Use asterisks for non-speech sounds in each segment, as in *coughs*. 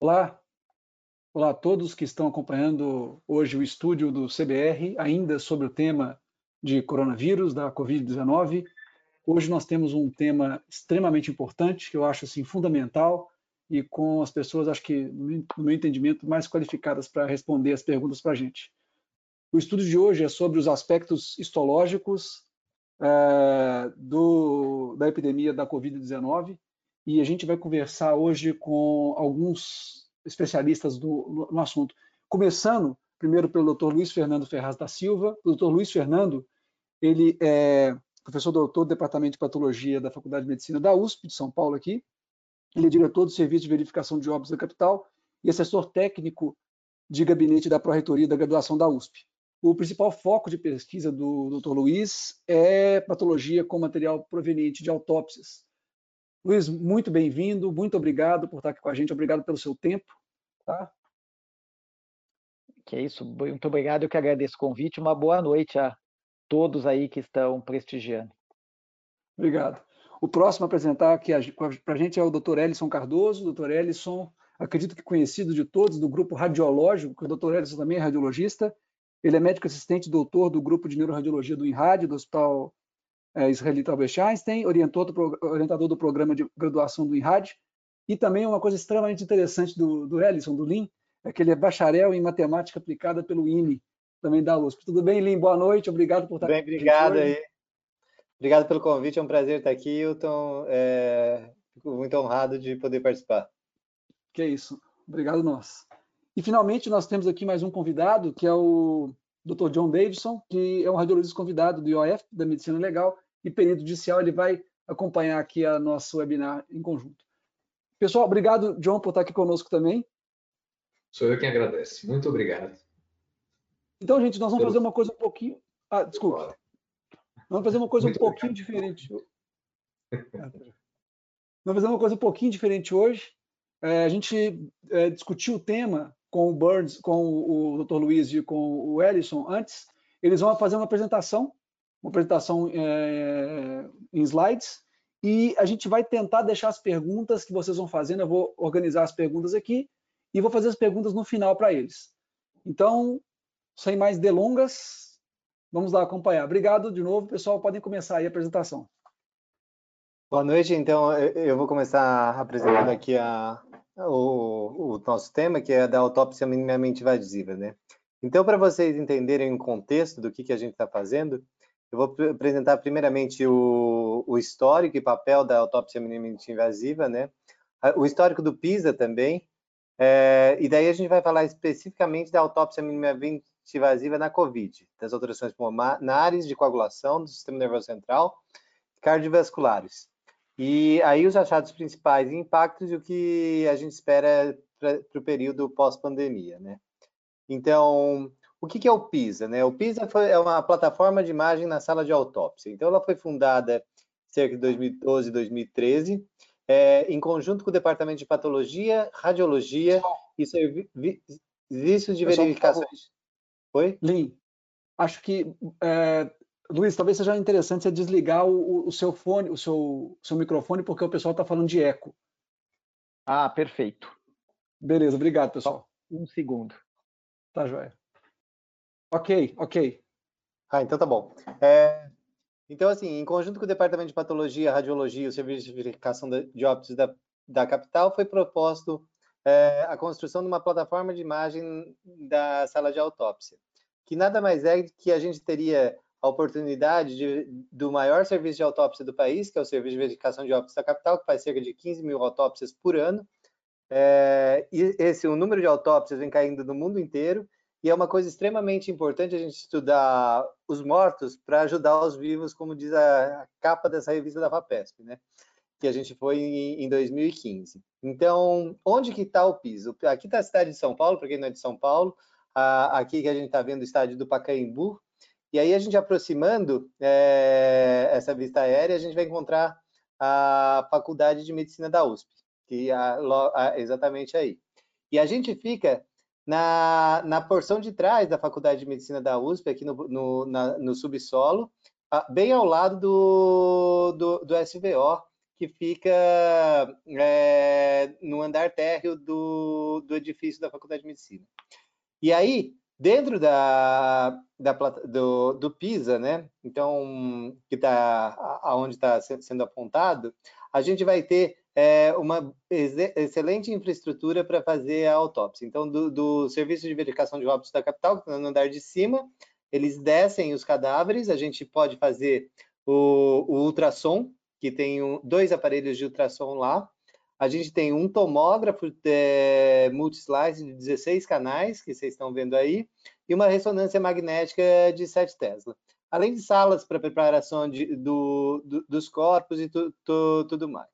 Olá, olá a todos que estão acompanhando hoje o estúdio do CBR, ainda sobre o tema de coronavírus, da Covid-19. Hoje nós temos um tema extremamente importante, que eu acho assim fundamental e com as pessoas, acho que no meu entendimento, mais qualificadas para responder as perguntas para a gente. O estudo de hoje é sobre os aspectos histológicos é, do, da epidemia da Covid-19 e a gente vai conversar hoje com alguns especialistas do, no assunto. Começando, primeiro, pelo Dr. Luiz Fernando Ferraz da Silva. O Dr. Luiz Fernando, ele é professor doutor do Departamento de Patologia da Faculdade de Medicina da USP, de São Paulo, aqui. Ele é diretor do Serviço de Verificação de Óbitos da Capital e assessor técnico de gabinete da Pró-Reitoria da Graduação da USP. O principal foco de pesquisa do Dr. Luiz é patologia com material proveniente de autópsias, Luiz, muito bem-vindo, muito obrigado por estar aqui com a gente, obrigado pelo seu tempo. Tá? Que é isso, muito obrigado, eu que agradeço o convite, uma boa noite a todos aí que estão prestigiando. Obrigado. O próximo a apresentar aqui para a gente é o Dr. Ellison Cardoso. Dr. Ellison, acredito que conhecido de todos do grupo radiológico, que o Dr. Ellison também é radiologista. Ele é médico assistente doutor do grupo de neuroradiologia do INRAD, do Hospital é, israelita Albert Einstein, do, orientador do programa de graduação do INRAD, e também uma coisa extremamente interessante do, do Ellison, do Lin, é que ele é bacharel em matemática aplicada pelo INE, também da USP. Tudo bem, Lin? Boa noite, obrigado por estar bem, aqui. Obrigado aí. Obrigado pelo convite, é um prazer estar aqui, Hilton. É, fico muito honrado de poder participar. Que isso, obrigado nós. E finalmente nós temos aqui mais um convidado, que é o Dr. John Davidson, que é um radiologista convidado do IOF, da Medicina Legal, e perito judicial, ele vai acompanhar aqui a nosso webinar em conjunto. Pessoal, obrigado, John, por estar aqui conosco também. Sou eu quem agradece. Muito obrigado. Então, gente, nós vamos fazer uma coisa um pouquinho... Ah, desculpa. Vamos fazer uma coisa Muito um pouquinho obrigado. diferente. *laughs* Vamos fazer uma coisa um pouquinho diferente hoje. É, a gente é, discutiu o tema com o Burns, com o Dr. Luiz e com o Ellison antes, eles vão fazer uma apresentação, uma apresentação é, em slides, e a gente vai tentar deixar as perguntas que vocês vão fazendo, eu vou organizar as perguntas aqui, e vou fazer as perguntas no final para eles. Então, sem mais delongas, vamos lá acompanhar. Obrigado de novo, pessoal, podem começar aí a apresentação. Boa noite, então eu vou começar apresentando aqui a, o, o nosso tema, que é da autópsia minimamente invasiva, né? Então, para vocês entenderem o contexto do que, que a gente está fazendo, eu vou apresentar primeiramente o, o, histórico e papel da autópsia minimamente invasiva, né? O histórico do PISA também, é, e daí a gente vai falar especificamente da autópsia minimamente invasiva na COVID, das alterações pulmonares, de coagulação do sistema nervoso central, cardiovasculares. E aí os achados principais e impactos e o que a gente espera para o período pós-pandemia, né? Então, o que, que, é o PISA? Né? O PISA foi, é uma plataforma de imagem na sala de autópsia. Então, ela foi fundada cerca de 2012, 2013, é, em conjunto com o Departamento de Patologia, Radiologia e Serviços de Verificações. Oi? Lin, acho que é, Luiz, talvez seja interessante você desligar o, o seu fone, o seu, seu microfone, porque o pessoal está falando de eco. Ah, perfeito. Beleza, obrigado, pessoal. Um segundo. Tá, joia. Ok, ok. Ah, então tá bom. É, então, assim, em conjunto com o Departamento de Patologia, Radiologia e o Serviço de Verificação de Óbitos da, da capital, foi proposto é, a construção de uma plataforma de imagem da sala de autópsia, que nada mais é que a gente teria a oportunidade de, do maior serviço de autópsia do país, que é o Serviço de Verificação de Óbitos da Capital, que faz cerca de 15 mil autópsias por ano. É, e esse, o número de autópsias vem caindo no mundo inteiro, e é uma coisa extremamente importante a gente estudar os mortos para ajudar os vivos, como diz a, a capa dessa revista da FAPESP, né? que a gente foi em, em 2015. Então, onde que está o piso? Aqui está a cidade de São Paulo, para quem não é de São Paulo, a, aqui que a gente está vendo o estádio do Pacaembu, e aí a gente aproximando é, essa vista aérea, a gente vai encontrar a Faculdade de Medicina da USP, que é exatamente aí. E a gente fica na, na porção de trás da Faculdade de Medicina da USP, aqui no, no, na, no subsolo, bem ao lado do, do, do SVO, que fica é, no andar térreo do, do edifício da Faculdade de Medicina. E aí, dentro da, da do, do PISA, né? Então, que está aonde está sendo apontado, a gente vai ter é, uma excelente infraestrutura para fazer a autópsia. Então, do, do, Serviço de Verificação de Óbitos da capital, que está no andar de cima, eles descem os cadáveres, a gente pode fazer o, o ultrassom, que tem um, dois aparelhos de ultrassom lá. A gente tem um tomógrafo é, multislice de 16 canais, que vocês estão vendo aí, e uma ressonância magnética de 7 Tesla. Além de salas para preparação de, do, do, dos corpos e tu, tu, tudo mais.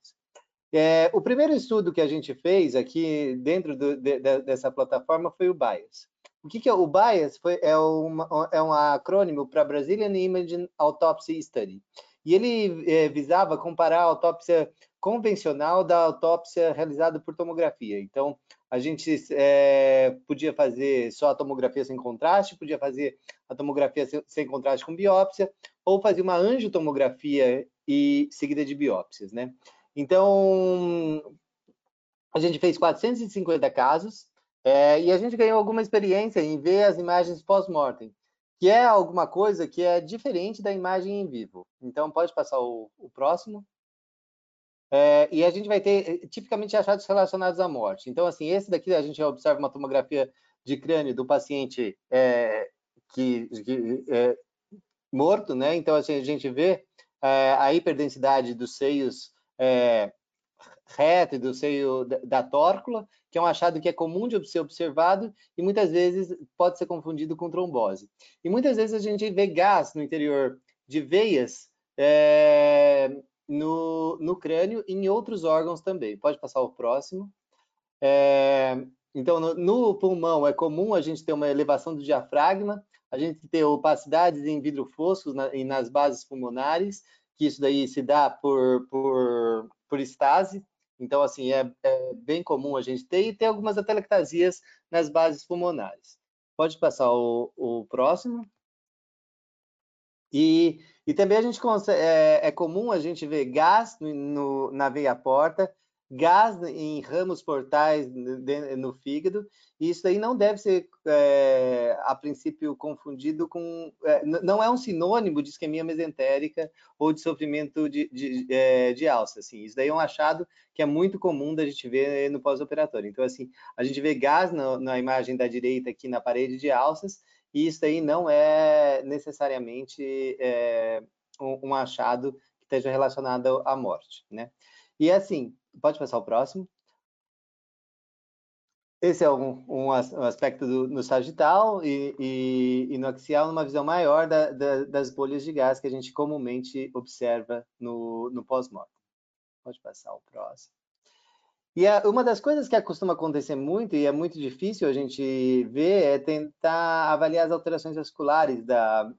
É, o primeiro estudo que a gente fez aqui dentro do, de, dessa plataforma foi o BIAS. O que, que é o BIAS? Foi, é, uma, é um acrônimo para Brazilian Imaging Autopsy Study. E ele é, visava comparar a autópsia convencional da autópsia realizada por tomografia. Então, a gente é, podia fazer só a tomografia sem contraste, podia fazer a tomografia sem, contraste com biópsia, ou fazer uma angiotomografia e seguida de biópsias, né? Então, a gente fez 450 casos é, e a gente ganhou alguma experiência em ver as imagens pós-mortem, que é alguma coisa que é diferente da imagem em vivo. Então, pode passar o, o próximo. É, e a gente vai ter tipicamente achados relacionados à morte. Então, assim, esse daqui a gente observa uma tomografia de crânio do paciente é, que, que é, morto, né? Então, assim, a gente vê é, a hiperdensidade dos seios é, reto do seio da tórcula, que é um achado que é comum de ser observado e muitas vezes pode ser confundido com trombose. E muitas vezes a gente vê gás no interior de veias é, no, no crânio e em outros órgãos também. Pode passar o próximo. É, então, no, no, pulmão é comum a gente ter uma elevação do diafragma, a gente ter opacidades em vidro fosco na, e nas bases pulmonares, que isso daí se dá por, por, por estase, então, assim, é, é, bem comum a gente ter, e ter algumas atelectasias nas bases pulmonares. Pode passar o, o próximo. E, e também a gente consegue, é, é comum a gente ver gás no, no, na veia porta, gás em ramos portais no fígado, e isso aí não deve ser, é, a princípio, confundido com. É, não é um sinônimo de isquemia mesentérica ou de sofrimento de, de, é, de alça. Assim. Isso daí é um achado que é muito comum da gente ver no pós-operatório. Então, assim, a gente vê gás na imagem da direita aqui na parede de alças, e isso aí não é necessariamente é, um, um achado que esteja relacionado à morte, né? E assim, Pode passar o próximo. Esse é um, um aspecto do, no sagital e, e, e, no axial, numa visão maior da, da, das bolhas de gás que a gente comumente observa no, no pós-mortem. Pode passar o próximo. E uma das coisas que costuma acontecer muito, e é muito difícil a gente ver, é tentar avaliar as alterações vasculares da,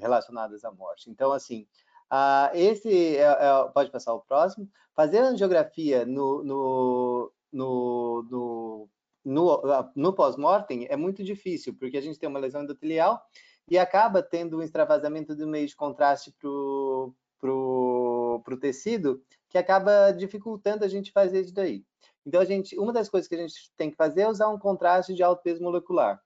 relacionadas à morte. Então, assim, Uh, esse é, é, pode passar o próximo. Fazer angiografia no, no, no, no, no, no pós-mortem é muito difícil, porque a gente tem uma lesão endotelial e acaba tendo um extravasamento do meio de contraste para o tecido, que acaba dificultando a gente fazer isso daí. Então, a gente, uma das coisas que a gente tem que fazer é usar um contraste de alto peso molecular.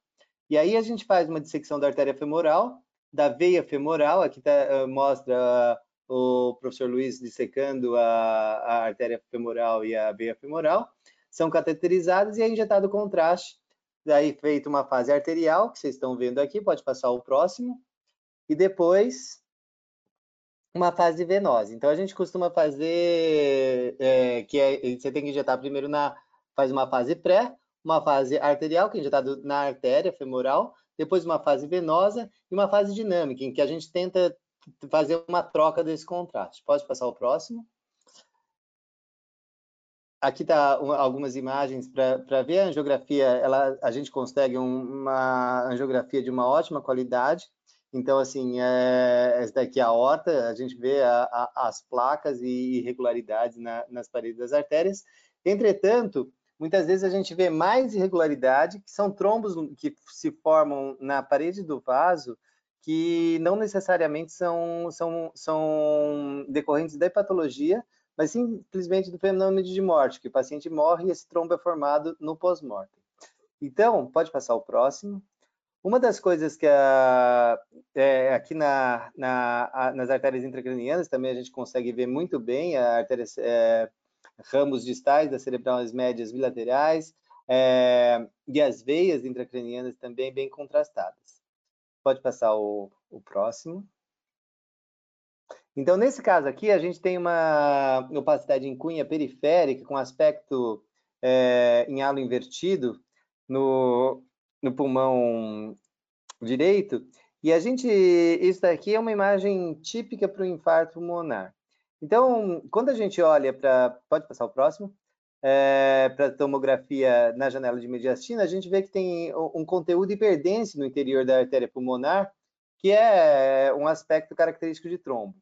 E aí a gente faz uma dissecção da artéria femoral, da veia femoral, aqui tá, uh, mostra o professor Luiz dissecando a, a, artéria femoral e a veia femoral, são cateterizadas e é injetado contraste, daí feito uma fase arterial, que vocês estão vendo aqui, pode passar o próximo, e depois uma fase venosa. Então a gente costuma fazer, é, que é, você tem que injetar primeiro na, faz uma fase pré, uma fase arterial, que é injetado na artéria femoral, depois uma fase venosa e uma fase dinâmica, em que a gente tenta fazer uma troca desse contraste. Pode passar o próximo. Aqui está algumas imagens para ver a angiografia. Ela, a gente consegue um, uma angiografia de uma ótima qualidade. Então, assim, é, essa daqui é a horta, a gente vê a, a, as placas e irregularidades na, nas paredes das artérias. Entretanto, muitas vezes a gente vê mais irregularidade, que são trombos que se formam na parede do vaso, que não necessariamente são, são, são decorrentes da patologia, mas simplesmente do fenômeno de morte, que o paciente morre e esse trombo é formado no pós-mortem. Então, pode passar o próximo. Uma das coisas que a, é, aqui na, na, a, nas artérias intracranianas também a gente consegue ver muito bem artérias, é, ramos distais das cerebrais médias bilaterais é, e as veias intracranianas também bem contrastadas. Pode passar o, o próximo. Então, nesse caso aqui, a gente tem uma opacidade em cunha periférica com aspecto é, em halo invertido no, no pulmão direito. E a gente, isso daqui é uma imagem típica para o infarto pulmonar. Então, quando a gente olha para, pode passar o próximo, é, para tomografia na janela de mediastina, a gente vê que tem um conteúdo hiperdense no interior da artéria pulmonar, que é um aspecto característico de trombo.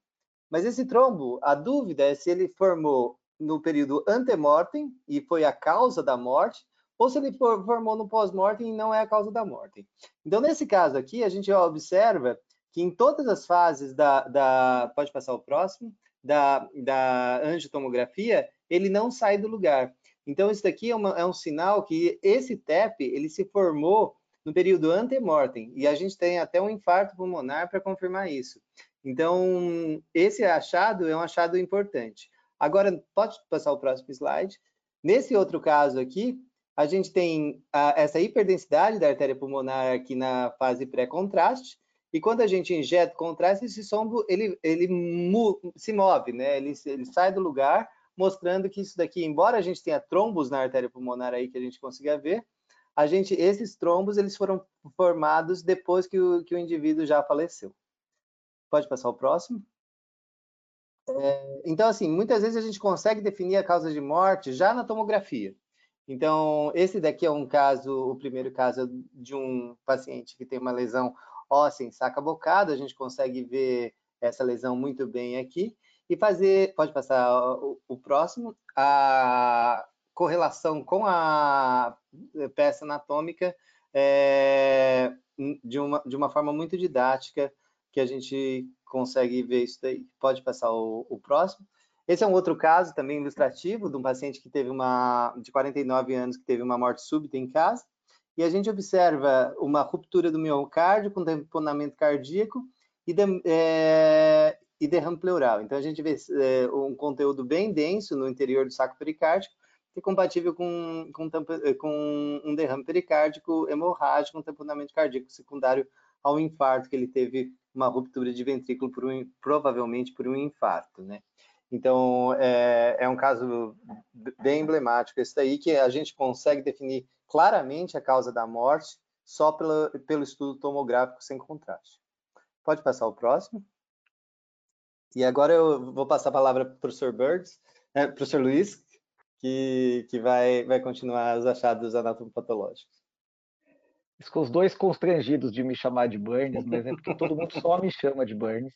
Mas esse trombo, a dúvida é se ele formou no período antemortem e foi a causa da morte, ou se ele formou no pós-mortem e não é a causa da morte. Então, nesse caso aqui, a gente observa que em todas as fases da, da pode passar o próximo, da, da angiotomografia, ele não sai do lugar. Então, isso daqui é, uma, é um sinal que esse TEP, ele se formou no período antemortem, e a gente tem até um infarto pulmonar para confirmar isso. Então, esse achado é um achado importante. Agora, pode passar o próximo slide. Nesse outro caso aqui, a gente tem a, essa hiperdensidade da artéria pulmonar aqui na fase pré-contraste, e quando a gente injeta contraste, esse sombo ele, ele se move, né? Ele, ele sai do lugar, mostrando que isso daqui, embora a gente tenha trombos na artéria pulmonar aí que a gente consiga ver, a gente, esses trombos eles foram formados depois que o, que o indivíduo já faleceu. Pode passar o próximo. É, então, assim, muitas vezes a gente consegue definir a causa de morte já na tomografia. Então, esse daqui é um caso, o primeiro caso de um paciente que tem uma lesão óssea em saca bocada, a gente consegue ver essa lesão muito bem aqui e fazer, pode passar o, o próximo, a correlação com a peça anatômica é, de, uma, de uma forma muito didática que a gente consegue ver isso daí. Pode passar o, o próximo. Esse é um outro caso também ilustrativo de um paciente que teve uma de 49 anos que teve uma morte súbita em casa e a gente observa uma ruptura do miocárdio com tamponamento cardíaco e, de, é, e derrame pleural. Então, a gente vê é, um conteúdo bem denso no interior do saco pericárdico, que é compatível com, com, com um derrame pericárdico hemorrágico, um tamponamento cardíaco secundário ao infarto, que ele teve uma ruptura de ventrículo, por um, provavelmente por um infarto, né? Então, é, é, um caso bem emblemático esse daí, que a gente consegue definir claramente a causa da morte só pelo, pelo estudo tomográfico sem contraste. Pode passar o próximo. E agora eu vou passar a palavra para o professor Birds, né, professor Luiz, que, que vai, vai continuar os achados anatomopatológicos. Ficou os dois constrangidos de me chamar de Burns, mas é porque todo mundo só me chama de Burns.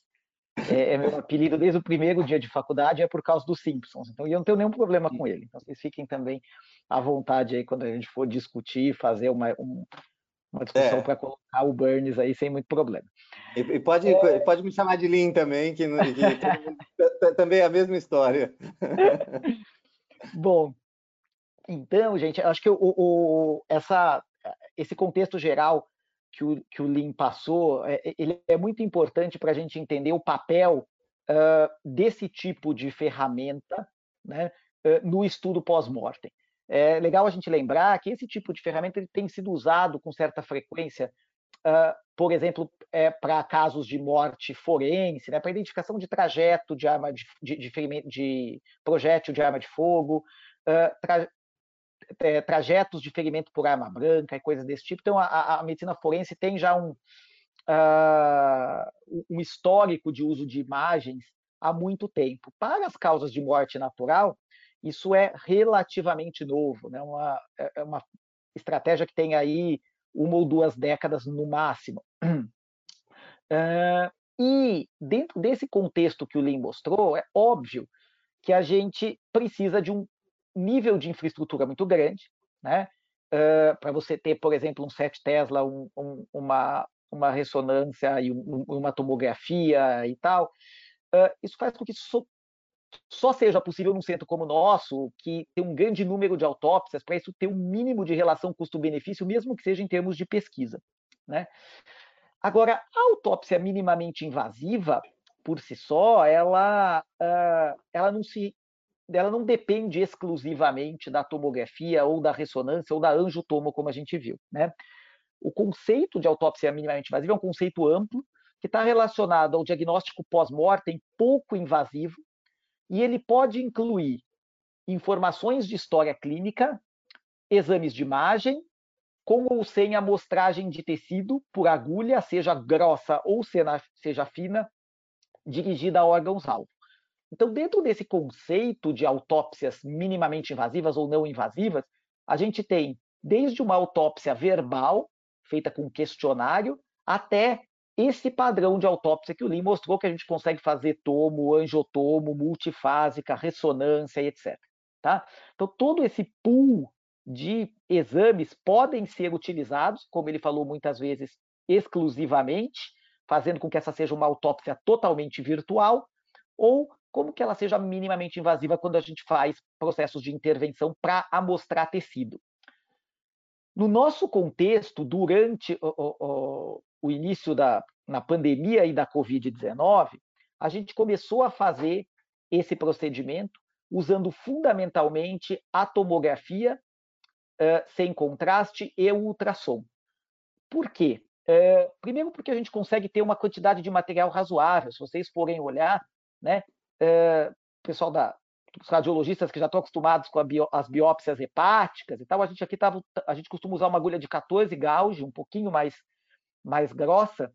É, é, meu apelido desde o primeiro dia de faculdade, é por causa dos Simpsons. Então, eu não tenho nenhum problema com ele. Então, vocês fiquem também à vontade aí quando a gente for discutir, fazer uma, um, uma discussão é. para colocar o Burns aí sem muito problema. E, e pode, é... pode me chamar de Lin também, que, que *laughs* também é a mesma história. Bom, então, gente, acho que o, o, essa, esse contexto geral que o, que o Lean passou, é, é ele é muito importante para a gente entender o papel uh, desse tipo de ferramenta né, uh, no estudo pós-mortem. É legal a gente lembrar que esse tipo de ferramenta ele tem sido usado com certa frequência, uh, por exemplo, é, para casos de morte forense, né, para identificação de trajeto de arma de, de, de, de projétil de arma de fogo, é, trajetos de ferimento por arma branca e coisas desse tipo. Então, a, a medicina forense tem já um, uh, um histórico de uso de imagens há muito tempo. Para as causas de morte natural, isso é relativamente novo, né? uma, é, é uma estratégia que tem aí uma ou duas décadas no máximo. Uh, *clears throat* e dentro desse contexto que o Lin mostrou, é óbvio que a gente precisa de um nível de infraestrutura muito grande, né? Uh, para você ter, por exemplo, um 7 Tesla, um, um, uma, uma ressonância e um, uma tomografia e tal, uh, isso faz com que só, só seja possível num centro como o nosso, que tem um grande número de autópsias, para isso ter um mínimo de relação custo-benefício, mesmo que seja em termos de pesquisa. Né? Agora, a autópsia minimamente invasiva, por si só, ela, uh, ela não se ela não depende exclusivamente da tomografia ou da ressonância ou da angiotomo, como a gente viu. Né? O conceito de autópsia minimamente invasiva é um conceito amplo que está relacionado ao diagnóstico pós-mortem pouco invasivo e ele pode incluir informações de história clínica, exames de imagem, com ou sem amostragem de tecido por agulha, seja grossa ou seja fina, dirigida a órgãos-alvo. Então, dentro desse conceito de autópsias minimamente invasivas ou não invasivas, a gente tem desde uma autópsia verbal, feita com questionário, até esse padrão de autópsia que o Lin mostrou que a gente consegue fazer tomo, angiotomo, multifásica, ressonância, etc. Tá? Então, todo esse pool de exames podem ser utilizados, como ele falou muitas vezes, exclusivamente, fazendo com que essa seja uma autópsia totalmente virtual, ou como que ela seja minimamente invasiva quando a gente faz processos de intervenção para amostrar tecido. No nosso contexto, durante o, o, o início da na pandemia e da Covid-19, a gente começou a fazer esse procedimento usando fundamentalmente a tomografia uh, sem contraste e o ultrassom. Por quê? Uh, primeiro porque a gente consegue ter uma quantidade de material razoável. Se vocês forem olhar, né, é, pessoal da os radiologistas que já estão acostumados com bio, as biópsias hepáticas e tal, a gente aqui tava, a gente costuma usar uma agulha de 14 gauge, um pouquinho mais mais grossa,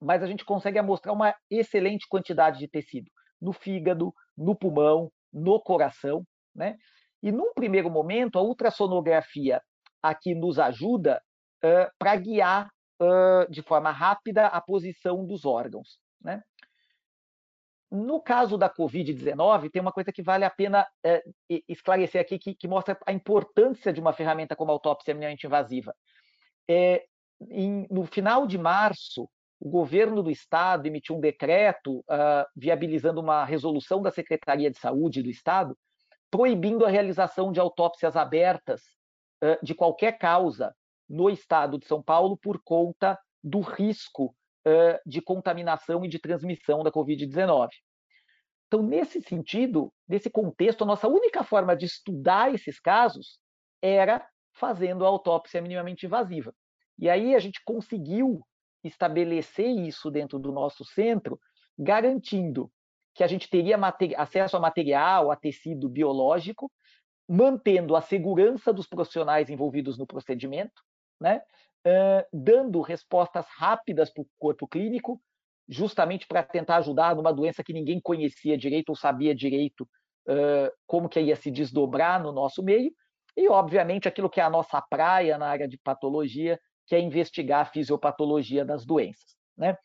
mas a gente consegue amostrar uma excelente quantidade de tecido no fígado, no pulmão, no coração, né? E num primeiro momento, a ultrassonografia aqui nos ajuda uh, para guiar uh, de forma rápida a posição dos órgãos, né? No caso da Covid-19, tem uma coisa que vale a pena é, esclarecer aqui, que, que, mostra a importância de uma ferramenta como a autópsia minimamente invasiva. É, em, no final de março, o governo do estado emitiu um decreto uh, viabilizando uma resolução da Secretaria de Saúde do estado, proibindo a realização de autópsias abertas uh, de qualquer causa no estado de São Paulo por conta do risco de contaminação e de transmissão da Covid-19. Então, nesse sentido, nesse contexto, a nossa única forma de estudar esses casos era fazendo a autópsia minimamente invasiva. E aí a gente conseguiu estabelecer isso dentro do nosso centro, garantindo que a gente teria acesso a material, a tecido biológico, mantendo a segurança dos profissionais envolvidos no procedimento, né? Dando respostas rápidas para o corpo clínico, justamente para tentar ajudar numa doença que ninguém conhecia direito ou sabia direito uh, como que ia se desdobrar no nosso meio, e obviamente aquilo que é a nossa praia na área de patologia, que é investigar a fisiopatologia das doenças. Né?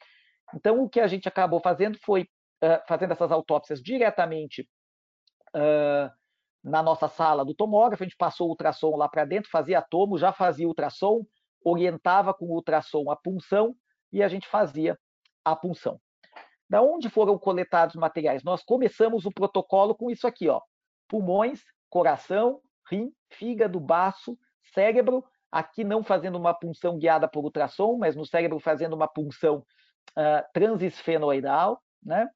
Então, o que a gente acabou fazendo foi uh, fazendo essas autópsias diretamente uh, na nossa sala do tomógrafo, a gente passou o ultrassom lá para dentro, fazia tomo, já fazia ultrassom, orientava com ultrassom a punção e a gente fazia a punção. Da onde foram coletados os materiais? Nós começamos o protocolo com isso aqui, ó: pulmões, coração, rim, fígado, baço, cérebro. Aqui não fazendo uma punção guiada por ultrassom, mas no cérebro fazendo uma punção uh, transesfenoidal, né?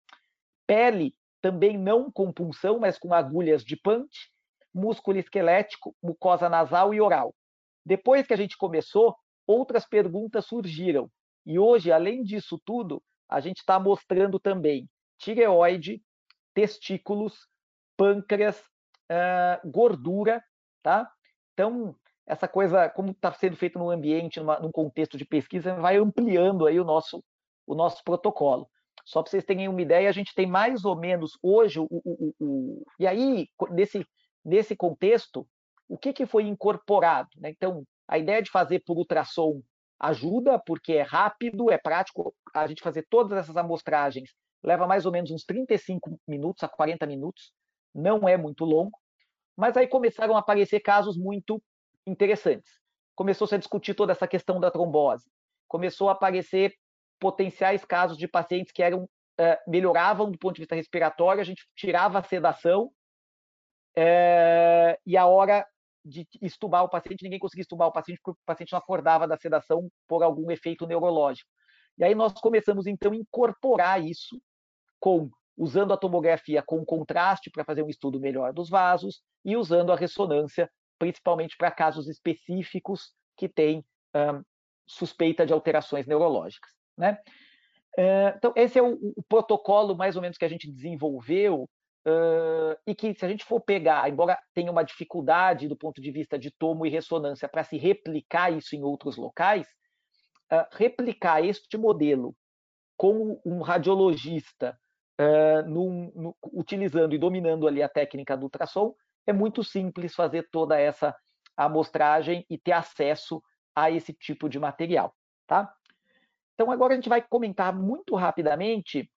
Pele também não com punção, mas com agulhas de punch, músculo esquelético, mucosa nasal e oral. Depois que a gente começou, outras perguntas surgiram. E hoje, além disso tudo, a gente está mostrando também tireoide, testículos, pâncreas, uh, gordura, tá? Então, essa coisa, como está sendo feito no ambiente, numa, num contexto de pesquisa, vai ampliando aí o nosso, o nosso protocolo. Só para vocês terem uma ideia, a gente tem mais ou menos hoje o, o, o, e aí nesse nesse contexto o que, que foi incorporado? Né? Então a ideia de fazer por ultrassom ajuda, porque é rápido, é prático. A gente fazer todas essas amostragens leva mais ou menos uns 35 minutos a 40 minutos, não é muito longo. Mas aí começaram a aparecer casos muito interessantes. Começou-se a discutir toda essa questão da trombose. Começou a aparecer potenciais casos de pacientes que eram é, melhoravam do ponto de vista respiratório, a gente tirava a sedação é, e a hora de estubar o paciente, ninguém conseguia estubar o paciente porque o paciente não acordava da sedação por algum efeito neurológico. E aí nós começamos então a incorporar isso com usando a tomografia com contraste para fazer um estudo melhor dos vasos e usando a ressonância principalmente para casos específicos que têm um, suspeita de alterações neurológicas, né? Então esse é o, o, protocolo mais ou menos que a gente desenvolveu uh, e que se a gente for pegar, embora tenha uma dificuldade do ponto de vista de tomo e ressonância para se replicar isso em outros locais, uh, replicar este modelo com um radiologista uh, num, no, utilizando e dominando ali a técnica do ultrassom, é muito simples fazer toda essa amostragem e ter acesso a esse tipo de material, tá? Então agora a gente vai comentar muito rapidamente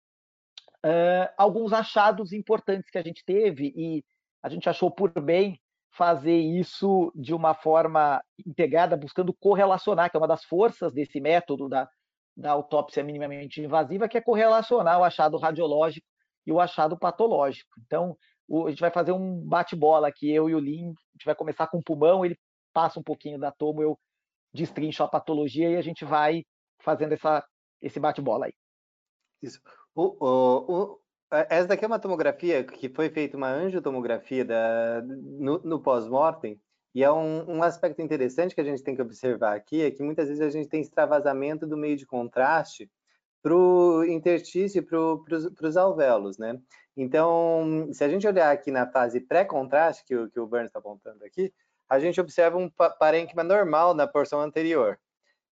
uh, alguns achados importantes que a gente teve e a gente achou por bem fazer isso de uma forma integrada, buscando correlacionar, que é uma das forças desse método da, da autópsia minimamente invasiva, que é correlacionar o achado radiológico e o achado patológico. Então, o, a gente vai fazer um bate-bola aqui, eu e o Lin, a gente vai começar com o pulmão, ele passa um pouquinho da tomo, eu destrincho a patologia e a gente vai fazendo essa, esse bate-bola aí. Isso. O, o, o, essa daqui é uma tomografia que foi feita uma angiotomografia da, no, no pós-mortem, e é um, um, aspecto interessante que a gente tem que observar aqui, é que muitas vezes a gente tem extravasamento do meio de contraste para o interstício e para os alvéolos, né? Então, se a gente olhar aqui na fase pré-contraste, que, que o Burns está apontando aqui, a gente observa um parênquima normal na porção anterior.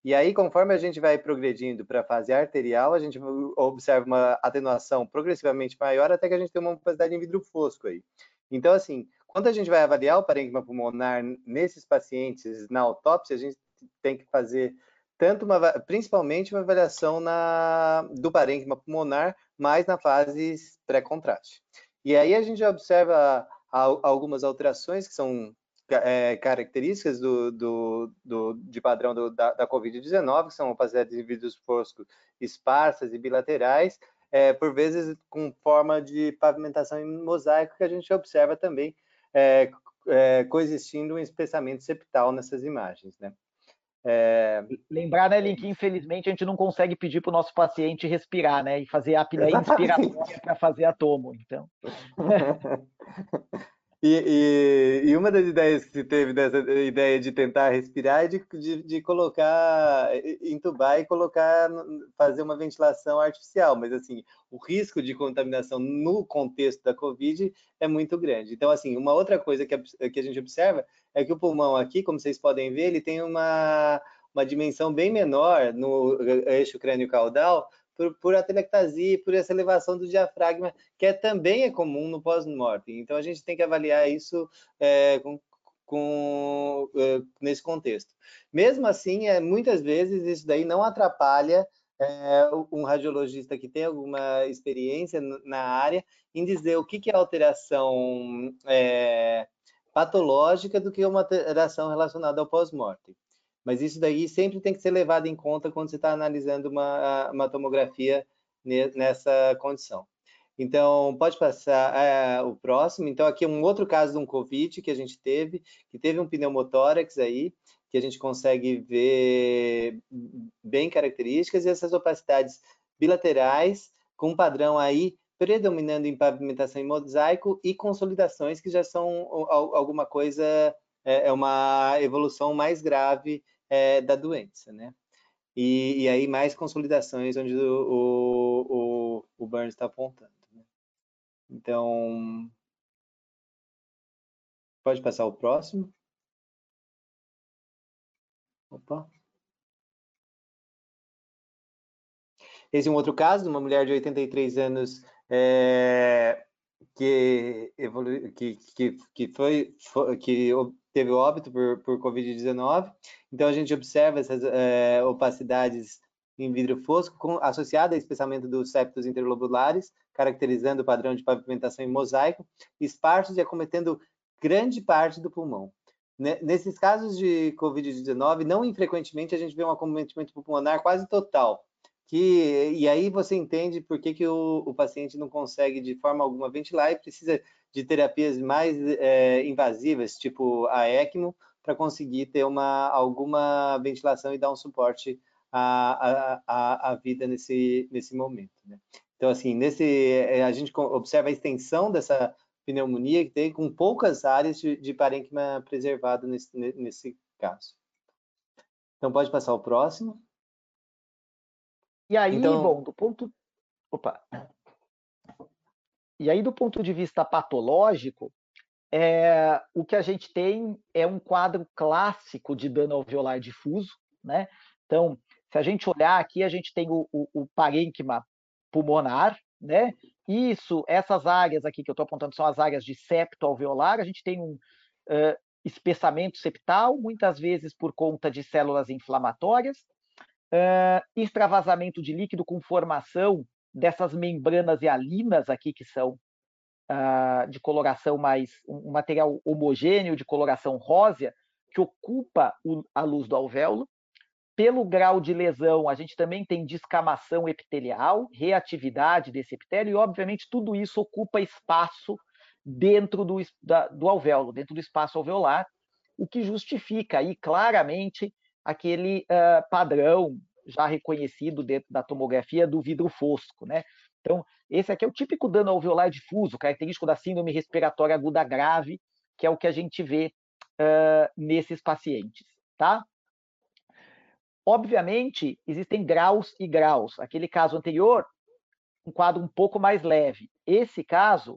E aí, conforme a gente vai progredindo para a fase arterial, a gente observa uma atenuação progressivamente maior até que a gente tem uma opacidade em vidro fosco aí. Então, assim, quando a gente vai avaliar o parênquima pulmonar nesses pacientes na autópsia, a gente tem que fazer tanto uma, principalmente uma avaliação na, do parênquima pulmonar, mais na fase pré-contraste. E aí a gente observa algumas alterações que são é, características do, do, do, de padrão do, da, da Covid-19, que são opacidades de vidros foscos esparsas e bilaterais, é, por vezes com forma de pavimentação em mosaico, que a gente observa também é, é, coexistindo um espessamento septal nessas imagens, né? É... Lembrar, né, Link, infelizmente a gente não consegue pedir para o nosso paciente respirar, né, e fazer a apneia inspiratória para fazer a tomo, então. *laughs* E, e, e, uma das ideias que se teve dessa ideia de tentar respirar é de, de, de, colocar, entubar e colocar, fazer uma ventilação artificial, mas assim, o risco de contaminação no contexto da Covid é muito grande. Então, assim, uma outra coisa que a, que a gente observa é que o pulmão aqui, como vocês podem ver, ele tem uma, uma dimensão bem menor no eixo crânio-caudal por, por atelectasia por essa elevação do diafragma, que é, também é comum no pós-mortem. Então, a gente tem que avaliar isso é, com, com, é, nesse contexto. Mesmo assim, é, muitas vezes isso daí não atrapalha é, um radiologista que tem alguma experiência na área em dizer o que, que é alteração é, patológica do que uma alteração relacionada ao pós-mortem. Mas isso daí sempre tem que ser levado em conta quando você está analisando uma, uma tomografia nessa condição. Então, pode passar é, o próximo. Então, aqui é um outro caso de um COVID que a gente teve, que teve um pneumotórax aí, que a gente consegue ver bem características, e essas opacidades bilaterais, com um padrão aí predominando em pavimentação em mosaico e consolidações que já são alguma coisa é, é uma evolução mais grave é, da doença, né? E, e, aí mais consolidações onde o, o, o Burns está apontando. Né? Então, pode passar o próximo. Opa. Esse é um outro caso de uma mulher de 83 anos é, que, evolu que, que, que, foi, que teve óbito por, por Covid-19. Então, a gente observa essas é, opacidades em vidro fosco com, associada ao espessamento dos septos interlobulares, caracterizando o padrão de pavimentação em mosaico, esparsos e acometendo grande parte do pulmão. Nesses casos de Covid-19, não infrequentemente a gente vê um acometimento pulmonar quase total, que, e aí você entende por que, que o, o, paciente não consegue de forma alguma ventilar e precisa de terapias mais é, invasivas, tipo a ECMO, para conseguir ter uma, alguma ventilação e dar um suporte à, à, à vida nesse, nesse momento. Né? Então, assim, nesse, é, a gente observa a extensão dessa pneumonia que tem com poucas áreas de, de parênquima preservado nesse, nesse caso. Então, pode passar o próximo. E aí, então... bom, do ponto... Opa! E aí, do ponto de vista patológico, é, o que a gente tem é um quadro clássico de dano alveolar difuso, né? Então, se a gente olhar aqui, a gente tem o, o, o parênquima pulmonar, né? Isso, essas áreas aqui que eu estou apontando são as áreas de septo alveolar. A gente tem um uh, espessamento septal, muitas vezes por conta de células inflamatórias, uh, extravasamento de líquido com formação dessas membranas hialinas aqui, que são uh, de coloração mais, um material homogêneo de coloração rósea, que ocupa o, a luz do alvéolo. Pelo grau de lesão, a gente também tem descamação epitelial, reatividade desse epitélio, e, obviamente, tudo isso ocupa espaço dentro do, da, do alvéolo, dentro do espaço alveolar, o que justifica aí claramente aquele uh, padrão já reconhecido dentro da tomografia do vidro fosco, né? Então, esse aqui é o típico dano alveolar difuso, característico da síndrome respiratória aguda grave, que é o que a gente vê uh, nesses pacientes, tá? Obviamente, existem graus e graus. Aquele caso anterior, um quadro um pouco mais leve. Esse caso,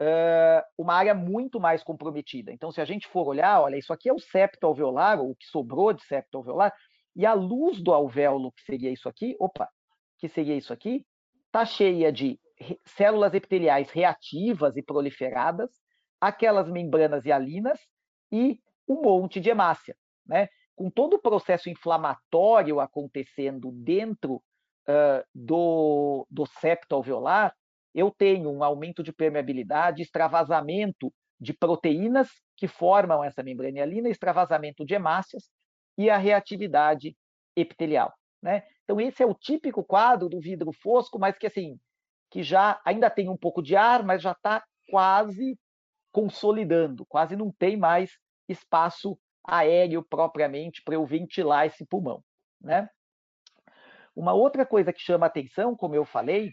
uh, uma área muito mais comprometida. Então, se a gente for olhar, olha, isso aqui é o septo alveolar, ou o que sobrou de septo alveolar, e a luz do alvéolo, que seria isso aqui, opa, que seria isso aqui, está cheia de células epiteliais reativas e proliferadas, aquelas membranas hialinas e um monte de hemácia. Né? com todo o processo inflamatório acontecendo dentro uh, do, do septo alveolar, eu tenho um aumento de permeabilidade, extravasamento de proteínas que formam essa membrana hialina, extravasamento de hemácias e a reatividade epitelial. Né? Então, esse é o típico quadro do vidro fosco, mas que assim, que já ainda tem um pouco de ar, mas já está quase consolidando, quase não tem mais espaço aéreo propriamente para eu ventilar esse pulmão, né? Uma outra coisa que chama atenção, como eu falei,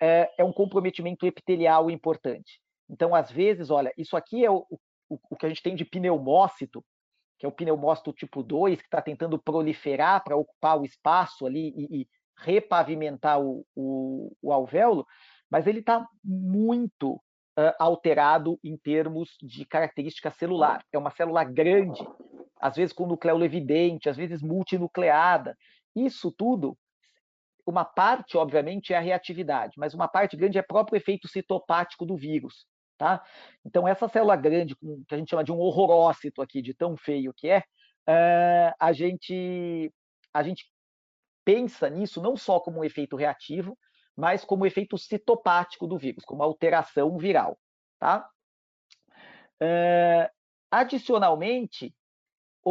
é, é um comprometimento epitelial importante. Então, às vezes, olha, isso aqui é o, o, o que a gente tem de pneumócito, que é o pneumócito tipo 2, que está tentando proliferar para ocupar o espaço ali e, e repavimentar o, o, o alvéolo, mas ele está muito uh, alterado em termos de característica celular. É uma célula grande, às vezes com nucleolo evidente, às vezes multinucleada. Isso tudo, uma parte, obviamente, é a reatividade, mas uma parte grande é próprio efeito citopático do vírus. Tá? Então, essa célula grande, que a gente chama de um horrorócito aqui, de tão feio que é, uh, a, gente, a gente pensa nisso não só como um efeito reativo, mas como efeito citopático do vírus, como alteração viral. Tá? Uh, adicionalmente,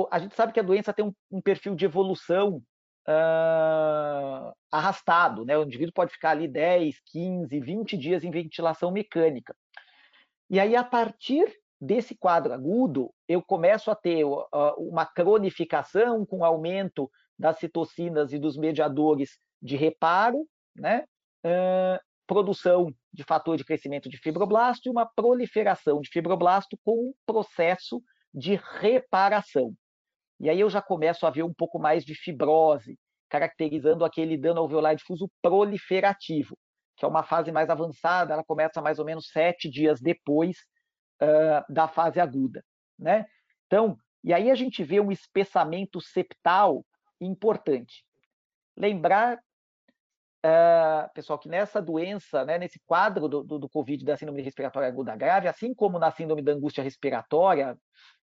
a gente sabe que a doença tem um, um perfil de evolução uh, arrastado, né? O indivíduo pode ficar ali 10, 15, 20 dias em ventilação mecânica. E aí, a partir desse quadro agudo, eu começo a ter uma cronificação com aumento das citocinas e dos mediadores de reparo, né? Uh, produção de fator de crescimento de fibroblasto e uma proliferação de fibroblasto com um processo de reparação. E aí eu já começo a ver um pouco mais de fibrose, caracterizando aquele dano alveolar difuso proliferativo, que é uma fase mais avançada, ela começa mais ou menos sete dias depois uh, da fase aguda. Né? Então, e aí a gente vê um espessamento septal importante. Lembrar Uh, pessoal, que nessa doença, né, nesse quadro do, do, do, Covid, da síndrome respiratória aguda grave, assim como na síndrome da angústia respiratória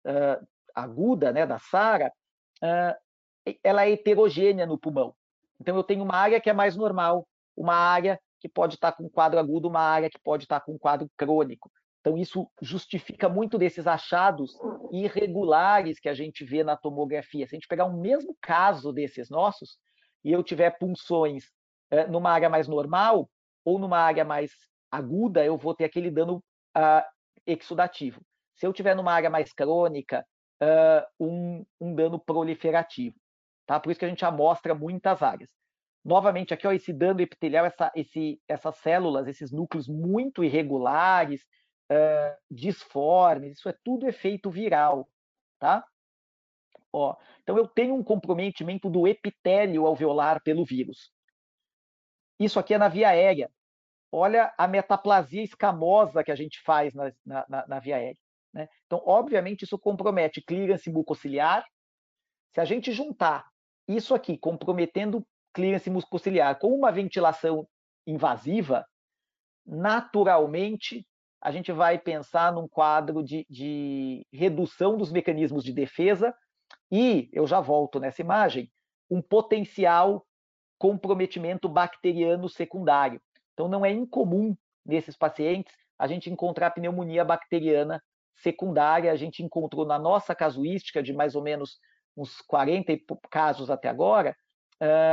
uh, aguda, né, da SARA, ela é heterogênea no pulmão. Então, eu tenho uma área que é mais normal, uma área que pode estar com quadro agudo, uma área que pode estar com quadro crônico. Então, isso justifica muito desses achados irregulares que a gente vê na tomografia. Se a gente pegar um mesmo caso desses nossos, e eu tiver punções é, numa área mais normal ou numa área mais aguda, eu vou ter aquele dano uh, exudativo. Se eu tiver numa área mais crônica, uh, um, um, dano proliferativo. Tá? Por isso que a gente amostra muitas áreas. Novamente, aqui, ó, esse dano epitelial, essa, esse, essas células, esses núcleos muito irregulares, uh, disformes, isso é tudo efeito viral, tá? Ó, então eu tenho um comprometimento do epitélio alveolar pelo vírus. Isso aqui é na via aérea. Olha a metaplasia escamosa que a gente faz na, na, na via aérea. Né? Então, obviamente, isso compromete clearance mucociliar. Se a gente juntar isso aqui comprometendo clearance mucociliar com uma ventilação invasiva, naturalmente a gente vai pensar num quadro de, de redução dos mecanismos de defesa e, eu já volto nessa imagem, um potencial comprometimento bacteriano secundário. Então, não é incomum nesses pacientes a gente encontrar pneumonia bacteriana secundária. A gente encontrou na nossa casuística de mais ou menos uns 40 casos até agora,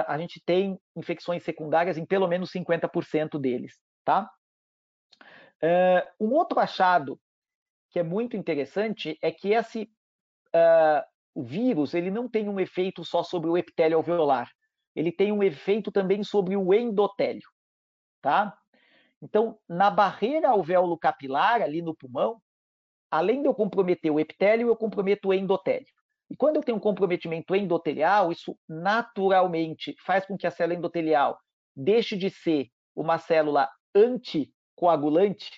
a gente tem infecções secundárias em pelo menos 50% deles, tá? Uh, um outro achado que é muito interessante é que esse uh, o vírus ele não tem um efeito só sobre o epitélio alveolar, ele tem um efeito também sobre o endotélio, tá? Então, na barreira alvéolo capilar, ali no pulmão, além de eu comprometer o epitélio, eu comprometo o endotélio. E quando eu tenho um comprometimento endotelial, isso naturalmente faz com que a célula endotelial deixe de ser uma célula anti coagulante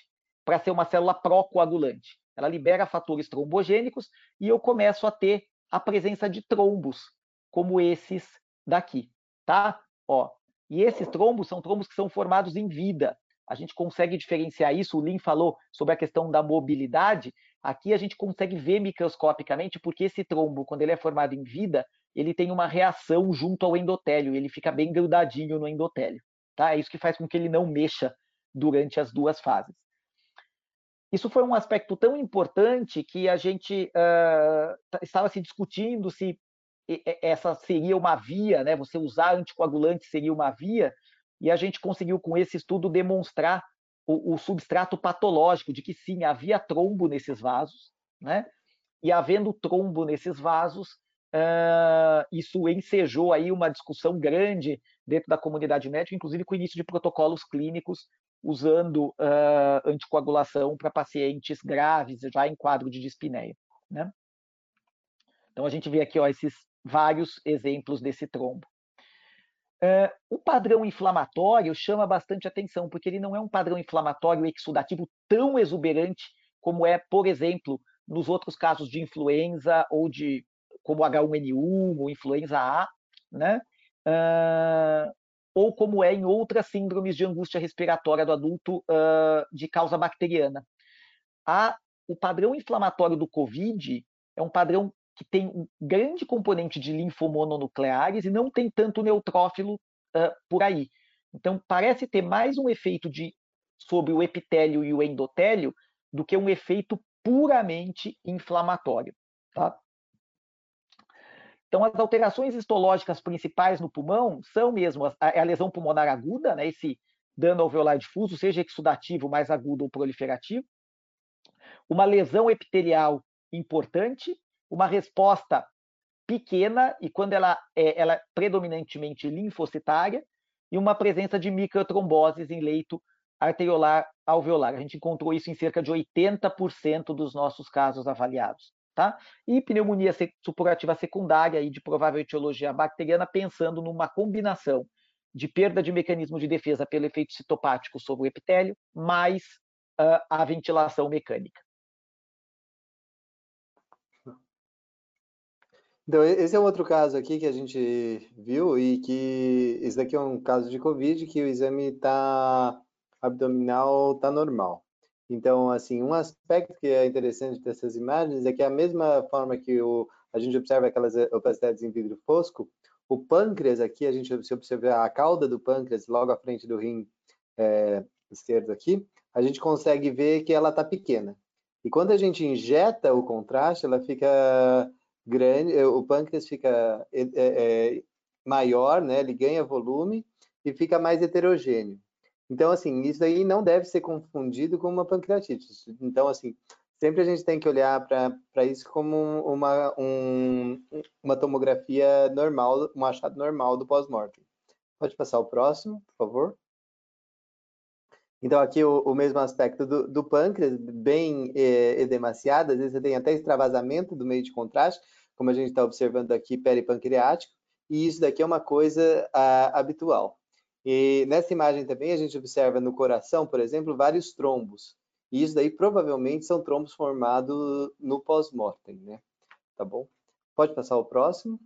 para ser uma célula pró-coagulante. Ela libera fatores trombogênicos e eu começo a ter a presença de trombos, como esses daqui, tá? Ó, e esses trombos são trombos que são formados em vida. A gente consegue diferenciar isso, o Lin falou sobre a questão da mobilidade. Aqui a gente consegue ver microscopicamente porque esse trombo, quando ele é formado em vida, ele tem uma reação junto ao endotélio, ele fica bem grudadinho no endotélio. Tá? É isso que faz com que ele não mexa durante as duas fases. Isso foi um aspecto tão importante que a gente uh, estava se discutindo se essa seria uma via, né? Você usar anticoagulante seria uma via, e a gente conseguiu com esse estudo demonstrar o, o substrato patológico de que sim havia trombo nesses vasos, né? E havendo trombo nesses vasos, uh, isso ensejou aí uma discussão grande dentro da comunidade médica, inclusive com o início de protocolos clínicos usando uh, anticoagulação para pacientes graves, já em quadro de dispneia. Né? Então, a gente vê aqui ó, esses vários exemplos desse trombo. Uh, o padrão inflamatório chama bastante atenção, porque ele não é um padrão inflamatório exudativo tão exuberante como é, por exemplo, nos outros casos de influenza ou de como H1N1 ou influenza A, né? Uh, ou como é em outras síndromes de angústia respiratória do adulto uh, de causa bacteriana. A, o padrão inflamatório do COVID é um padrão que tem um grande componente de linfomononucleares e não tem tanto neutrófilo uh, por aí. Então, parece ter mais um efeito de, sobre o epitélio e o endotélio do que um efeito puramente inflamatório. Tá? Então, as alterações histológicas principais no pulmão são mesmo a, a lesão pulmonar aguda, né, esse dano alveolar difuso, seja exudativo, mais agudo ou proliferativo, uma lesão epitelial importante, uma resposta pequena, e quando ela é, ela é predominantemente linfocitária, e uma presença de microtromboses em leito arteriolar alveolar. A gente encontrou isso em cerca de 80% dos nossos casos avaliados. Tá? E pneumonia supurativa secundária e de provável etiologia bacteriana, pensando numa combinação de perda de mecanismo de defesa pelo efeito citopático sobre o epitélio, mais uh, a ventilação mecânica. Então, esse é um outro caso aqui que a gente viu e que esse daqui é um caso de Covid que o exame tá abdominal tá normal. Então, assim, um aspecto que é interessante dessas imagens é que a mesma forma que o, a gente observa aquelas opacidades em vidro fosco, o pâncreas aqui, a gente se observar a cauda do pâncreas logo à frente do rim é, esquerdo aqui, a gente consegue ver que ela está pequena. E quando a gente injeta o contraste, ela fica grande, o pâncreas fica é, é, maior, né? Ele ganha volume e fica mais heterogêneo. Então, assim, isso aí não deve ser confundido com uma pancreatite. Então, assim, sempre a gente tem que olhar para isso como uma, um, uma tomografia normal, um achado normal do pós-mortem. Pode passar o próximo, por favor. Então, aqui o, o mesmo aspecto do, do pâncreas, bem é, edemaciado, às vezes você tem até extravasamento do meio de contraste, como a gente está observando aqui, peripancreático, e isso daqui é uma coisa ah, habitual. E nessa imagem também a gente observa no coração, por exemplo, vários trombos. E isso daí provavelmente são trombos formados no pós-mortem, né? Tá bom? Pode passar o próximo.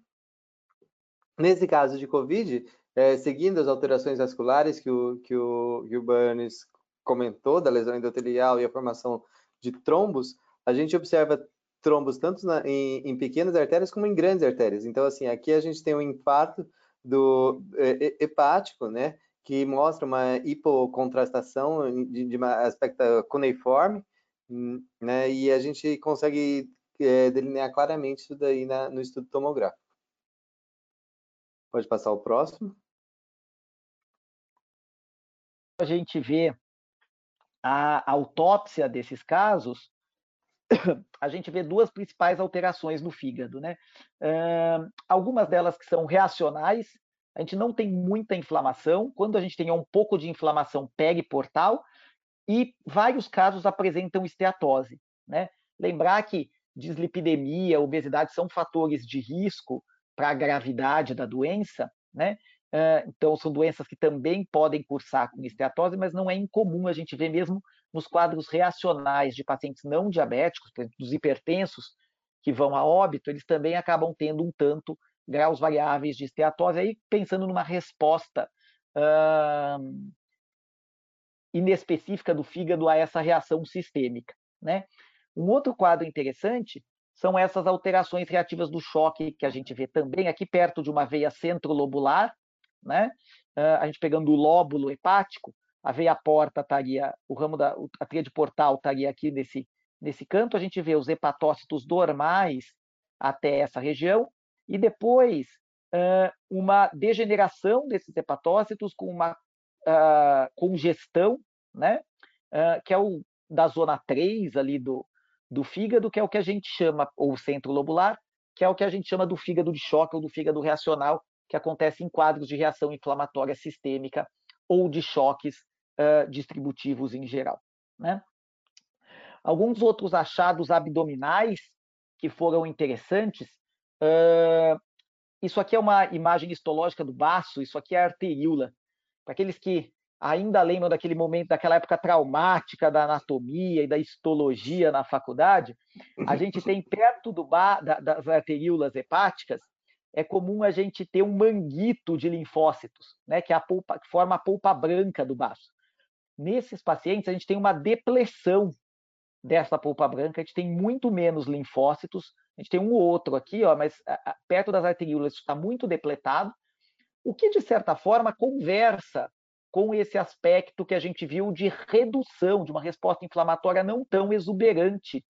Nesse caso de COVID, é, seguindo as alterações vasculares que o, que o, que o Burns comentou, da lesão endotelial e a formação de trombos, a gente observa trombos tanto na, em, em, pequenas artérias como em grandes artérias. Então, assim, aqui a gente tem um infarto do é, hepático, né, que mostra uma hipocontrastação de, de aspecto cuneiforme, né, e a gente consegue é, delinear claramente isso daí na, no estudo tomográfico. Pode passar o próximo. A gente vê a autópsia desses casos, *coughs* a gente vê duas principais alterações no fígado, né? Uh, algumas delas que são reacionais, a gente não tem muita inflamação, quando a gente tem um pouco de inflamação periportal, e vários casos apresentam esteatose, né? Lembrar que dislipidemia, obesidade são fatores de risco para a gravidade da doença, né? Uh, então, são doenças que também podem cursar com esteatose, mas não é incomum a gente ver mesmo nos quadros reacionais de pacientes não diabéticos, por exemplo, dos hipertensos, que vão a óbito, eles também acabam tendo um tanto graus variáveis de esteatose, aí pensando numa resposta inespecífica do fígado a essa reação sistêmica. Né? Um outro quadro interessante são essas alterações reativas do choque que a gente vê também aqui perto de uma veia centrolobular, né? Uh, a gente pegando o lóbulo hepático, a veia porta estaria, o ramo da a tríade portal estaria aqui nesse, nesse canto, a gente vê os hepatócitos normais até essa região, e depois uh, uma degeneração desses hepatócitos com uma uh, congestão, né, que é o da zona 3 ali do, do fígado, que é o que a gente chama, ou centro lobular, que é o que a gente chama do fígado de choque ou do fígado reacional, que acontece em quadros de reação inflamatória sistêmica ou de choques uh, distributivos em geral. Né? Alguns outros achados abdominais que foram interessantes. Uh, isso aqui é uma imagem histológica do baço, isso aqui é a arteríola. Para aqueles que ainda lembram daquele momento, daquela época traumática da anatomia e da histologia na faculdade, a gente tem perto do ba, da, das arteríolas hepáticas, é comum a gente ter um manguito de linfócitos, né, que, é a polpa, que forma a polpa branca do baço nesses pacientes, a gente tem uma depressão dessa polpa branca, a gente tem muito menos linfócitos, a gente tem um ou outro aqui, ó, mas perto das arteríolas está muito depletado, o que, de certa forma, conversa com esse aspecto que a gente viu de redução, de uma resposta inflamatória não tão exuberante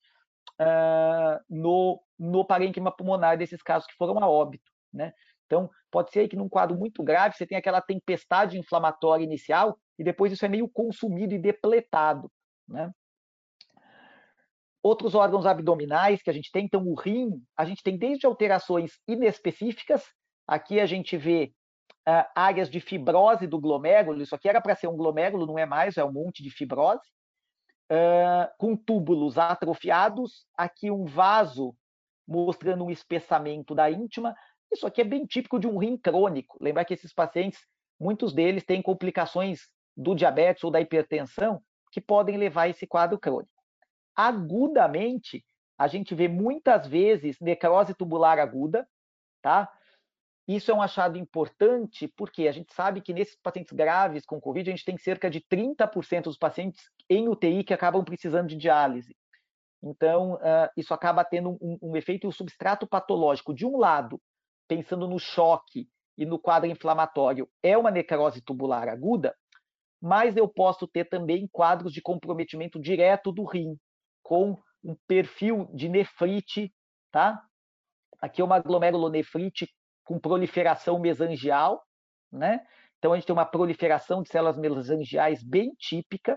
uh, no, no parênquima pulmonar desses casos que foram a óbito. Né? Então, pode ser que num quadro muito grave você tenha aquela tempestade inflamatória inicial e depois isso é meio consumido e depletado. Né? Outros órgãos abdominais que a gente tem, então o rim, a gente tem desde alterações inespecíficas, aqui a gente vê uh, áreas de fibrose do glomérulo, isso aqui era para ser um glomérulo, não é mais, é um monte de fibrose, uh, com túbulos atrofiados, aqui um vaso mostrando um espessamento da íntima, isso aqui é bem típico de um rim crônico. Lembrar que esses pacientes, muitos deles têm complicações do diabetes ou da hipertensão que podem levar a esse quadro crônico. Agudamente, a gente vê muitas vezes necrose tubular aguda, tá? Isso é um achado importante porque a gente sabe que nesses pacientes graves com Covid, a gente tem cerca de 30% dos pacientes em UTI que acabam precisando de diálise. Então, uh, isso acaba tendo um, um efeito substrato patológico. De um lado, pensando no choque e no quadro inflamatório, é uma necrose tubular aguda, mais eu posso ter também quadros de comprometimento direto do rim, com um perfil de nefrite, tá? Aqui é uma glomerulonefrite com proliferação mesangial, né? Então a gente tem uma proliferação de células mesangiais bem típica.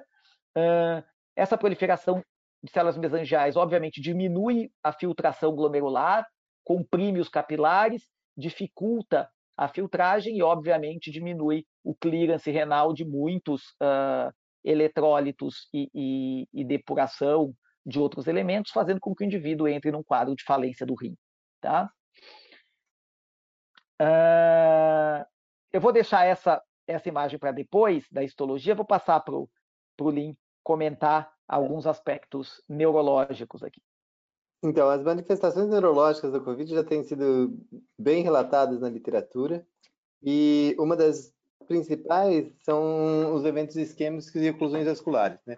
Uh, essa proliferação de células mesangiais, obviamente, diminui a filtração glomerular, comprime os capilares, dificulta a filtragem e, obviamente, diminui o clearance renal de muitos uh, eletrólitos e, e, e, depuração de outros elementos, fazendo com que o indivíduo entre num quadro de falência do rim. Tá? Uh, eu vou deixar essa, essa imagem para depois da histologia, vou passar para o Lin comentar alguns aspectos neurológicos aqui. Então, as manifestações neurológicas da Covid já têm sido bem relatadas na literatura, e uma das principais são os eventos isquêmicos e oclusões vasculares. Né?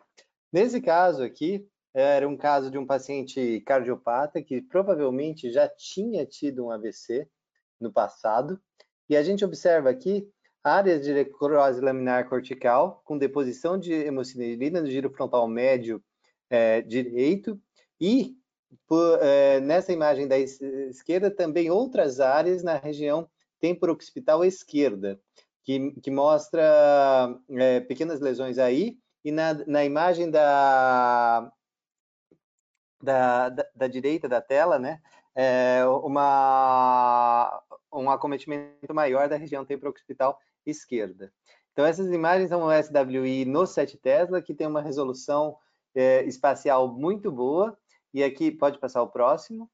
Nesse caso aqui, era um caso de um paciente cardiopata que provavelmente já tinha tido um AVC no passado, e a gente observa aqui áreas de necrose laminar cortical com deposição de hemocinerina no giro frontal médio é, direito e por, é, nessa imagem da esquerda também outras áreas na região temporooccipital esquerda, que, que mostra é, pequenas lesões aí e na, na imagem da, da, da, da, direita da tela, né, é uma, um acometimento maior da região temporooccipital esquerda. Então, essas imagens são o SWI no 7 Tesla, que tem uma resolução é, espacial muito boa. E aqui, pode passar o próximo.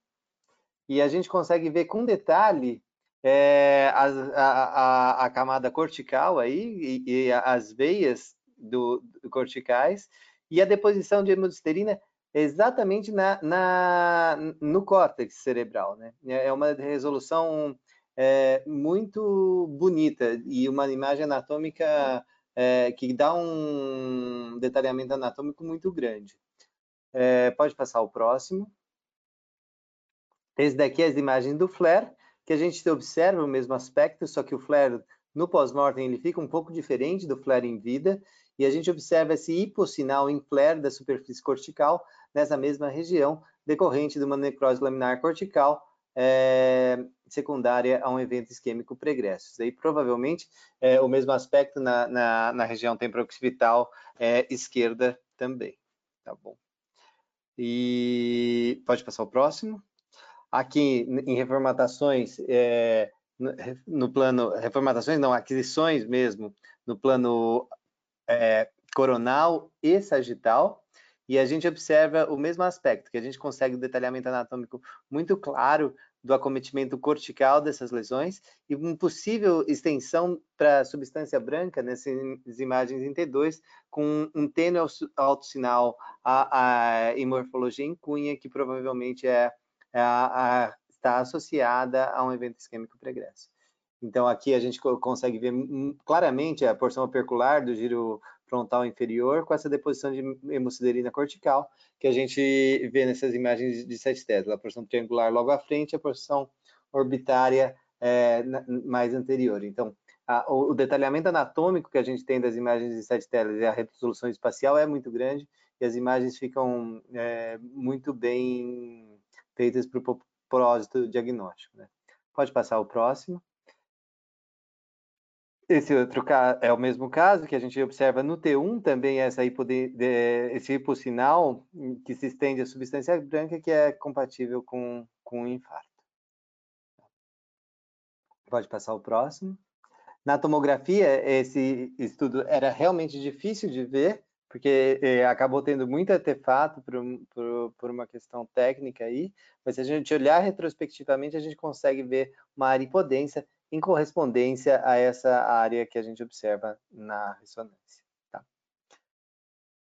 E a gente consegue ver com detalhe é, a, a, a, camada cortical aí, e, e as veias do, do, corticais, e a deposição de hemodisterina exatamente na, na, no córtex cerebral. Né? É uma resolução é, muito bonita e uma imagem anatômica é, que dá um detalhamento anatômico muito grande. É, pode passar o próximo. Esse daqui é as imagens do flare, que a gente observa o mesmo aspecto, só que o flare no pós-mortem ele fica um pouco diferente do flare em vida, e a gente observa esse hipossinal em flare da superfície cortical nessa mesma região, decorrente de uma necrose laminar cortical, é, secundária a um evento isquêmico pregresso. Daí provavelmente é, o mesmo aspecto na, na, na região temporoccipital é, esquerda também. Tá bom. E pode passar o próximo. Aqui em reformatações, é, no plano, reformatações não, aquisições mesmo, no plano é, coronal e sagital, e a gente observa o mesmo aspecto, que a gente consegue um detalhamento anatômico muito claro do acometimento cortical dessas lesões e uma possível extensão para substância branca nessas imagens em T2 com um tênue autossinal a, a, em morfologia em cunha que provavelmente é, é a, a, está associada a um evento isquêmico pregresso. Então aqui a gente consegue ver claramente a porção opercular do giro frontal inferior com essa deposição de hemociderina cortical que a gente vê nessas imagens de 7 Tesla, a porção triangular logo à frente, a porção orbitária é, mais anterior. Então, a, o, o, detalhamento anatômico que a gente tem das imagens de 7 Tesla e a resolução espacial é muito grande e as imagens ficam é, muito bem feitas para o propósito diagnóstico. Né? Pode passar o próximo. Esse outro é o mesmo caso que a gente observa no T1 também essa hipode, esse hipossinal que se estende à substância branca que é compatível com, com infarto. Pode passar o próximo. Na tomografia, esse estudo era realmente difícil de ver, porque eh, acabou tendo muito artefato por, por, por, uma questão técnica aí, mas se a gente olhar retrospectivamente, a gente consegue ver uma aripodência em correspondência a essa área que a gente observa na ressonância. Tá?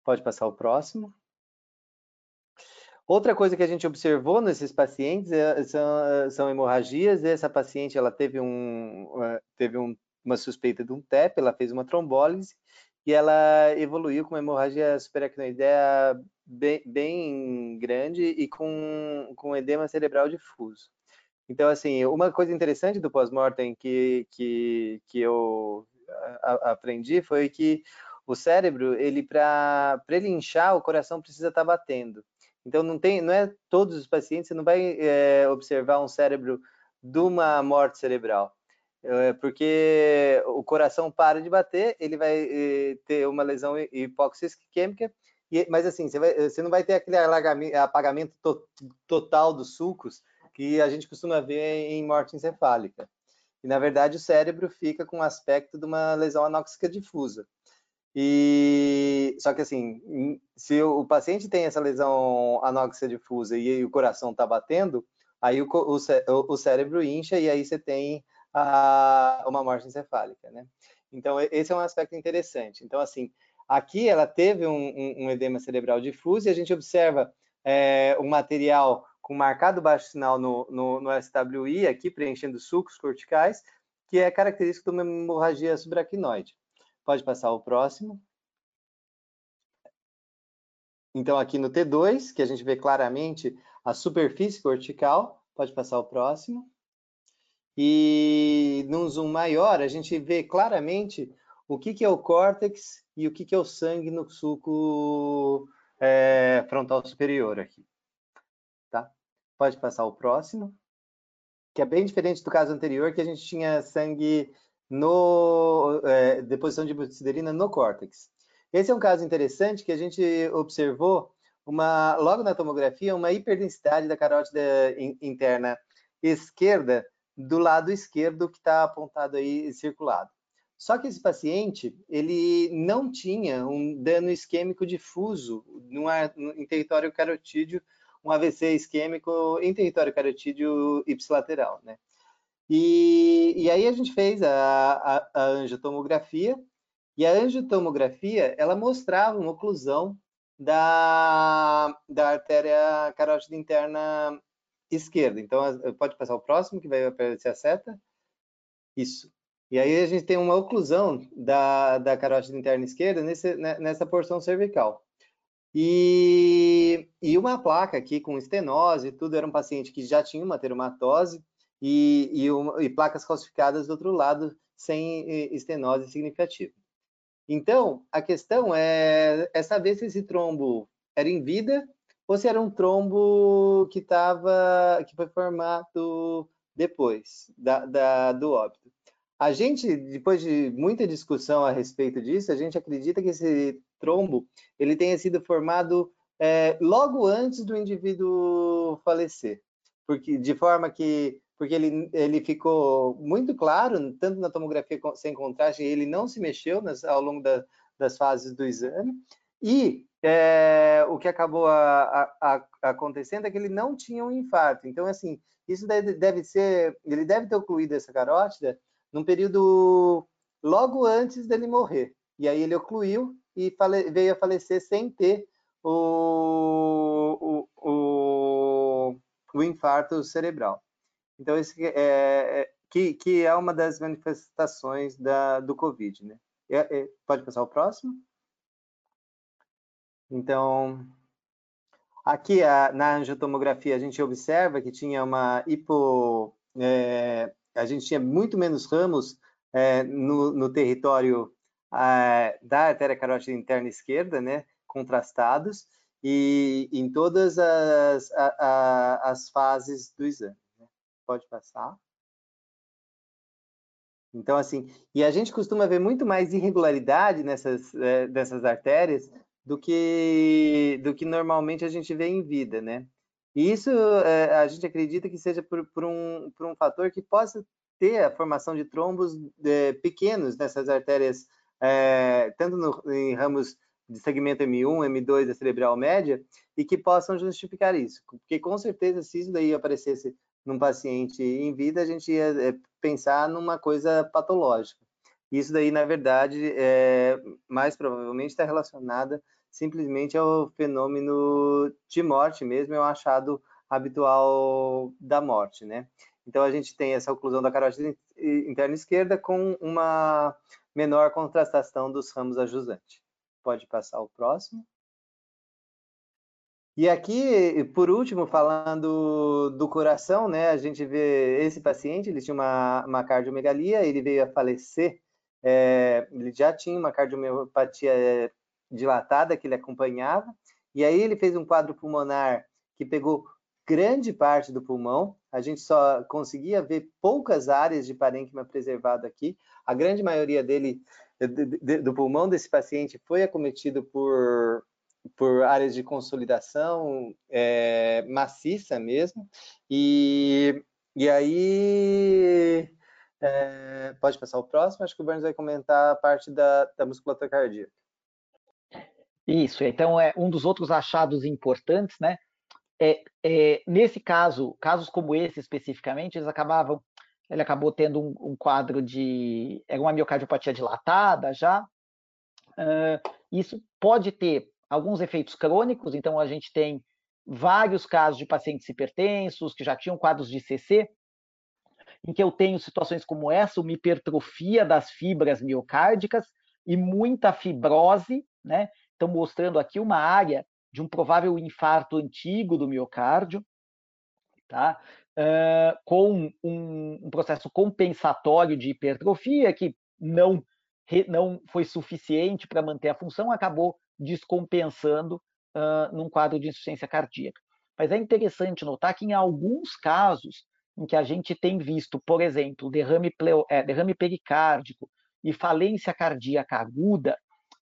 Pode passar o próximo. Outra coisa que a gente observou nesses pacientes é, são, são, hemorragias. Essa paciente ela teve, um, teve um, uma suspeita de um TEP, ela fez uma trombólise e ela evoluiu com uma hemorragia superacnoidea bem, bem grande e com, com edema cerebral difuso. Então, assim, uma coisa interessante do pós-mortem que, que, que eu a, aprendi foi que o cérebro, ele para ele inchar, o coração precisa estar tá batendo. Então não tem, não é todos os pacientes, você não vai é, observar um cérebro de uma morte cerebral, é, porque o coração para de bater, ele vai é, ter uma lesão hipóxia isquêmica, mas assim, você, vai, você, não vai ter aquele apagamento to, total dos sulcos que a gente costuma ver em morte encefálica. E na verdade o cérebro fica com o aspecto de uma lesão anóxica difusa. E só que assim, se o paciente tem essa lesão anóxica difusa e o coração está batendo, aí o, o, o, cérebro incha e aí você tem a, uma morte encefálica, né? Então esse é um aspecto interessante. Então assim, aqui ela teve um, um, um edema cerebral difuso e a gente observa é, um material com marcado baixo sinal no, no, no SWI, aqui preenchendo sulcos corticais, que é característico de uma hemorragia subaracnoide. Pode passar o próximo. Então, aqui no T2, que a gente vê claramente a superfície cortical, pode passar o próximo. E num zoom maior, a gente vê claramente o que, que é o córtex e o que, que é o sangue no sulco é, frontal superior aqui. Pode passar o próximo. Que é bem diferente do caso anterior, que a gente tinha sangue no é, deposição de butirina no córtex. Esse é um caso interessante que a gente observou uma logo na tomografia uma hiperdensidade da carótida interna esquerda do lado esquerdo que está apontado aí circulado. Só que esse paciente ele não tinha um dano isquêmico difuso no, em território carotídeo, um AVC isquêmico em território carotídeo ipsilateral, né? E, e aí a gente fez a, a, a angiotomografia, e a angiotomografia, ela mostrava uma oclusão da, da artéria carótida interna esquerda. Então, pode passar o próximo, que vai aparecer a seta. Isso. E aí a gente tem uma oclusão da, da carótida interna esquerda nesse, né, nessa porção cervical. E, e uma placa aqui com estenose tudo, era um paciente que já tinha uma teromatose, e, e, e placas calcificadas do outro lado sem estenose significativa. Então, a questão é, é saber se esse trombo era em vida ou se era um trombo que estava que foi formado depois da, da, do óbito. A gente, depois de muita discussão a respeito disso, a gente acredita que esse trombo ele tenha sido formado é, logo antes do indivíduo falecer, porque de forma que porque ele, ele ficou muito claro, tanto na tomografia sem contraste, ele não se mexeu nas, ao longo da, das fases do exame, e é, o que acabou a, a, a, acontecendo é que ele não tinha um infarto. Então, assim, isso deve, deve ser, ele deve ter ocluído essa carótida num período logo antes dele morrer. E aí ele ocluiu e veio a falecer sem ter o, o, o, o infarto cerebral. Então, esse é, é, que, que é uma das manifestações da, do Covid, né? É, pode passar o próximo? Então, aqui a, na angiotomografia a gente observa que tinha uma hipo... É, a gente tinha muito menos ramos é, no, no, território da artéria carótida interna esquerda, né? Contrastados, e em todas as, a, a, as fases do exame pode passar. Então, assim, e a gente costuma ver muito mais irregularidade nessas, é, artérias do que, do que normalmente a gente vê em vida, né? E isso é, a gente acredita que seja por, por, um, por um fator que possa ter a formação de trombos é, pequenos nessas artérias, é, tanto no, em ramos de segmento M1, M2 da cerebral média, e que possam justificar isso. Porque com certeza, se isso daí aparecesse num paciente em vida, a gente ia é, pensar numa coisa patológica. Isso daí, na verdade, é, mais provavelmente está relacionada simplesmente ao fenômeno de morte mesmo, é um achado habitual da morte, né? Então, a gente tem essa oclusão da carótida interna esquerda com uma menor contrastação dos ramos ajusantes. Pode passar o próximo. E aqui, por último, falando do coração, né, a gente vê esse paciente, ele tinha uma, uma cardiomegalia, ele veio a falecer é, ele já tinha uma cardiomiopatia é, dilatada que ele acompanhava, e aí ele fez um quadro pulmonar que pegou grande parte do pulmão, a gente só conseguia ver poucas áreas de parênquima preservado aqui, a grande maioria dele, do pulmão desse paciente foi acometido por, por áreas de consolidação é, maciça mesmo, e, e aí é, pode passar o próximo, acho que o Burns vai comentar a parte da, da musculatura cardíaca. Isso, então é um dos outros achados importantes, né? É, é, nesse caso, casos como esse especificamente, eles acabavam, ele acabou tendo um, um quadro de, era uma miocardiopatia dilatada já. Uh, isso pode ter alguns efeitos crônicos, então a gente tem vários casos de pacientes hipertensos que já tinham quadros de CC, em que eu tenho situações como essa, uma hipertrofia das fibras miocárdicas e muita fibrose, né? Então, mostrando aqui uma área de um provável infarto antigo do miocárdio, tá? Uh, com um, um, processo compensatório de hipertrofia que não, não foi suficiente para manter a função, acabou descompensando uh, num quadro de insuficiência cardíaca. Mas é interessante notar que em alguns casos em que a gente tem visto, por exemplo, derrame, pleo, é, derrame pericárdico e falência cardíaca aguda,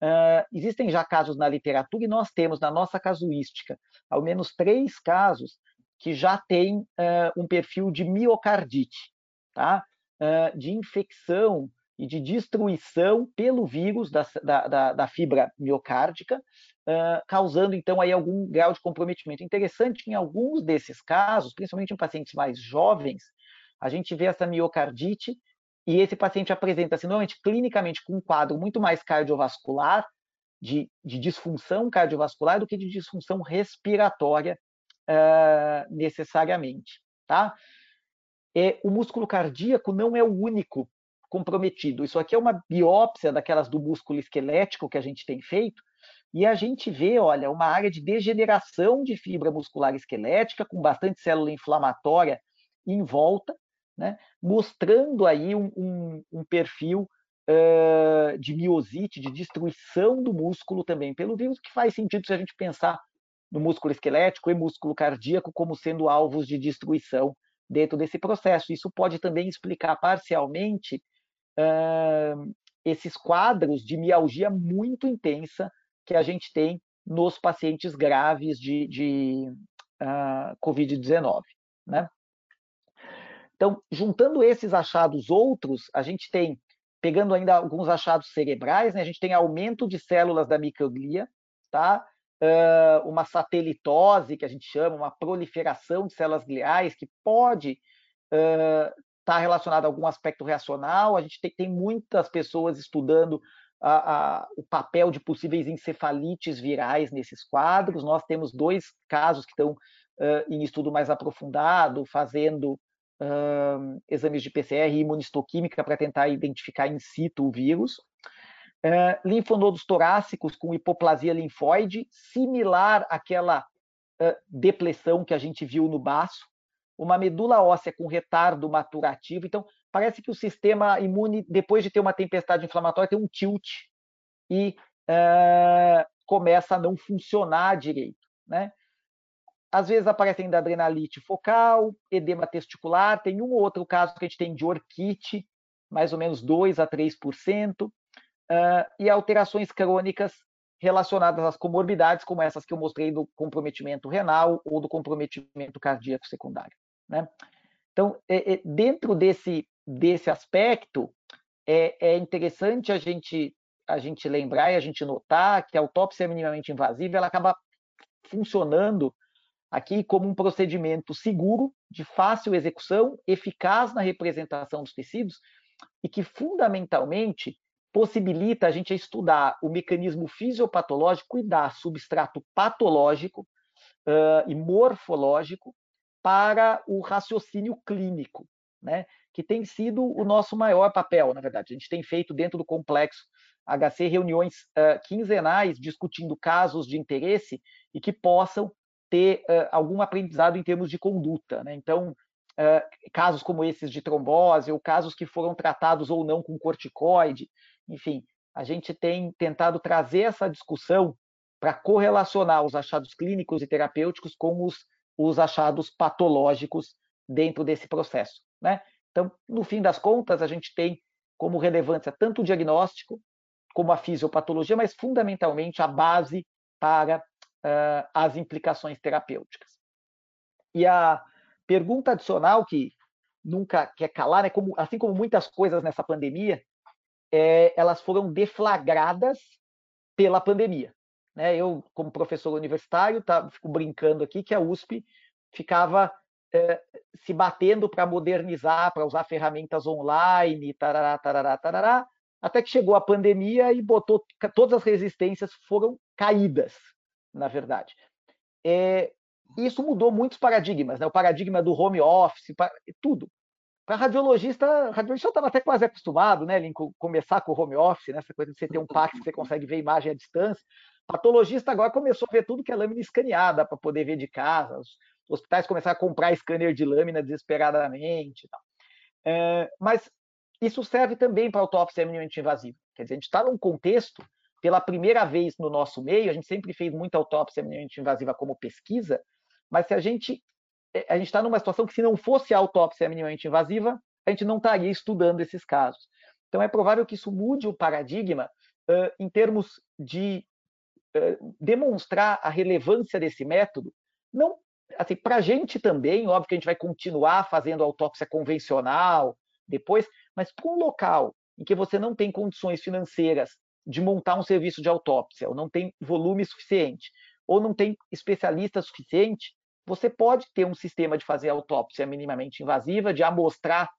uh, existem já casos na literatura e nós temos na nossa casuística ao menos três casos que já têm uh, um perfil de miocardite, tá? Uh, de infecção e de destruição pelo vírus da, da, da fibra miocárdica, causando então aí algum grau de comprometimento. Interessante que em alguns desses casos, principalmente em pacientes mais jovens, a gente vê essa miocardite e esse paciente apresenta-se normalmente clinicamente com um quadro muito mais cardiovascular, de, de disfunção cardiovascular do que de disfunção respiratória uh, necessariamente, tá? É, o músculo cardíaco não é o único comprometido. Isso aqui é uma biópsia daquelas do músculo esquelético que a gente tem feito, e a gente vê, olha, uma área de degeneração de fibra muscular esquelética, com bastante célula inflamatória em volta, né, mostrando aí um, um, um perfil uh, de miosite, de destruição do músculo também pelo vírus, que faz sentido se a gente pensar no músculo esquelético e músculo cardíaco como sendo alvos de destruição dentro desse processo. Isso pode também explicar parcialmente uh, esses quadros de mialgia muito intensa que a gente tem nos pacientes graves de, de uh, Covid-19. Né? Então, juntando esses achados outros, a gente tem, pegando ainda alguns achados cerebrais, né, a gente tem aumento de células da microglia, tá? Uh, uma satelitose, que a gente chama, uma proliferação de células gliais, que pode uh, está relacionado a algum aspecto reacional. A gente tem, tem muitas pessoas estudando a, a, o papel de possíveis encefalites virais nesses quadros. Nós temos dois casos que estão uh, em estudo mais aprofundado, fazendo uh, exames de PCR e imunistoquímica para tentar identificar in situ o vírus. Uh, linfonodos torácicos com hipoplasia linfóide, similar àquela depressão que a gente viu no baço, uma medula óssea com retardo maturativo. Então, parece que o sistema imune, depois de ter uma tempestade inflamatória, tem um tilt e uh, começa a não funcionar direito. Né? Às vezes aparece ainda adrenalite focal, edema testicular, tem um ou outro caso que a gente tem de orquite, mais ou menos 2 a 3%, uh, e alterações crônicas relacionadas às comorbidades, como essas que eu mostrei do comprometimento renal ou do comprometimento cardíaco secundário. Né? Então, é, é, dentro desse, desse aspecto, é, é, interessante a gente, a gente lembrar e a gente notar que a autópsia minimamente invasiva ela acaba funcionando aqui como um procedimento seguro, de fácil execução, eficaz na representação dos tecidos e que, fundamentalmente, possibilita a gente estudar o mecanismo fisiopatológico e dar substrato patológico uh, e morfológico para o raciocínio clínico, né? que tem sido o nosso maior papel, na verdade. A gente tem feito dentro do complexo HC reuniões uh, quinzenais discutindo casos de interesse e que possam ter uh, algum aprendizado em termos de conduta. Né? Então, uh, casos como esses de trombose, ou casos que foram tratados ou não com corticoide. Enfim, a gente tem tentado trazer essa discussão para correlacionar os achados clínicos e terapêuticos com os, os achados patológicos dentro desse processo. Né? Então, no fim das contas, a gente tem como relevância tanto o diagnóstico como a fisiopatologia, mas fundamentalmente a base para uh, as implicações terapêuticas. E a pergunta adicional que nunca quer calar, né, como, assim como muitas coisas nessa pandemia, é, elas foram deflagradas pela pandemia. Né? Eu, como professor universitário, tá, fico brincando aqui que a USP ficava é, se batendo para modernizar, para usar ferramentas online, tarará, tarará, tarará, até que chegou a pandemia e botou todas as resistências foram caídas, na verdade. É, isso mudou muitos paradigmas, né? o paradigma do home office, tudo. Para radiologista, radiologista estava até quase acostumado, né, começar com o home office, né, essa coisa de você ter um parque que você *laughs* consegue ver imagem à distância. Patologista agora começou a ver tudo que é lâmina escaneada para poder ver de casa. Os hospitais começaram a comprar scanner de lâmina desesperadamente. É, mas isso serve também para autópsia minimamente invasiva. Quer dizer, a gente está num contexto, pela primeira vez no nosso meio, a gente sempre fez muita autópsia minimamente invasiva como pesquisa, mas se a gente é, a gente está numa situação que, se não fosse a autópsia minimamente invasiva, a gente não estaria estudando esses casos. Então, é provável que isso mude o paradigma uh, em termos de uh, demonstrar a relevância desse método, não assim, para a gente também, óbvio que a gente vai continuar fazendo autópsia convencional depois, mas para um local em que você não tem condições financeiras de montar um serviço de autópsia, ou não tem volume suficiente, ou não tem especialista suficiente, você pode ter um sistema de fazer autópsia minimamente invasiva, de amostrar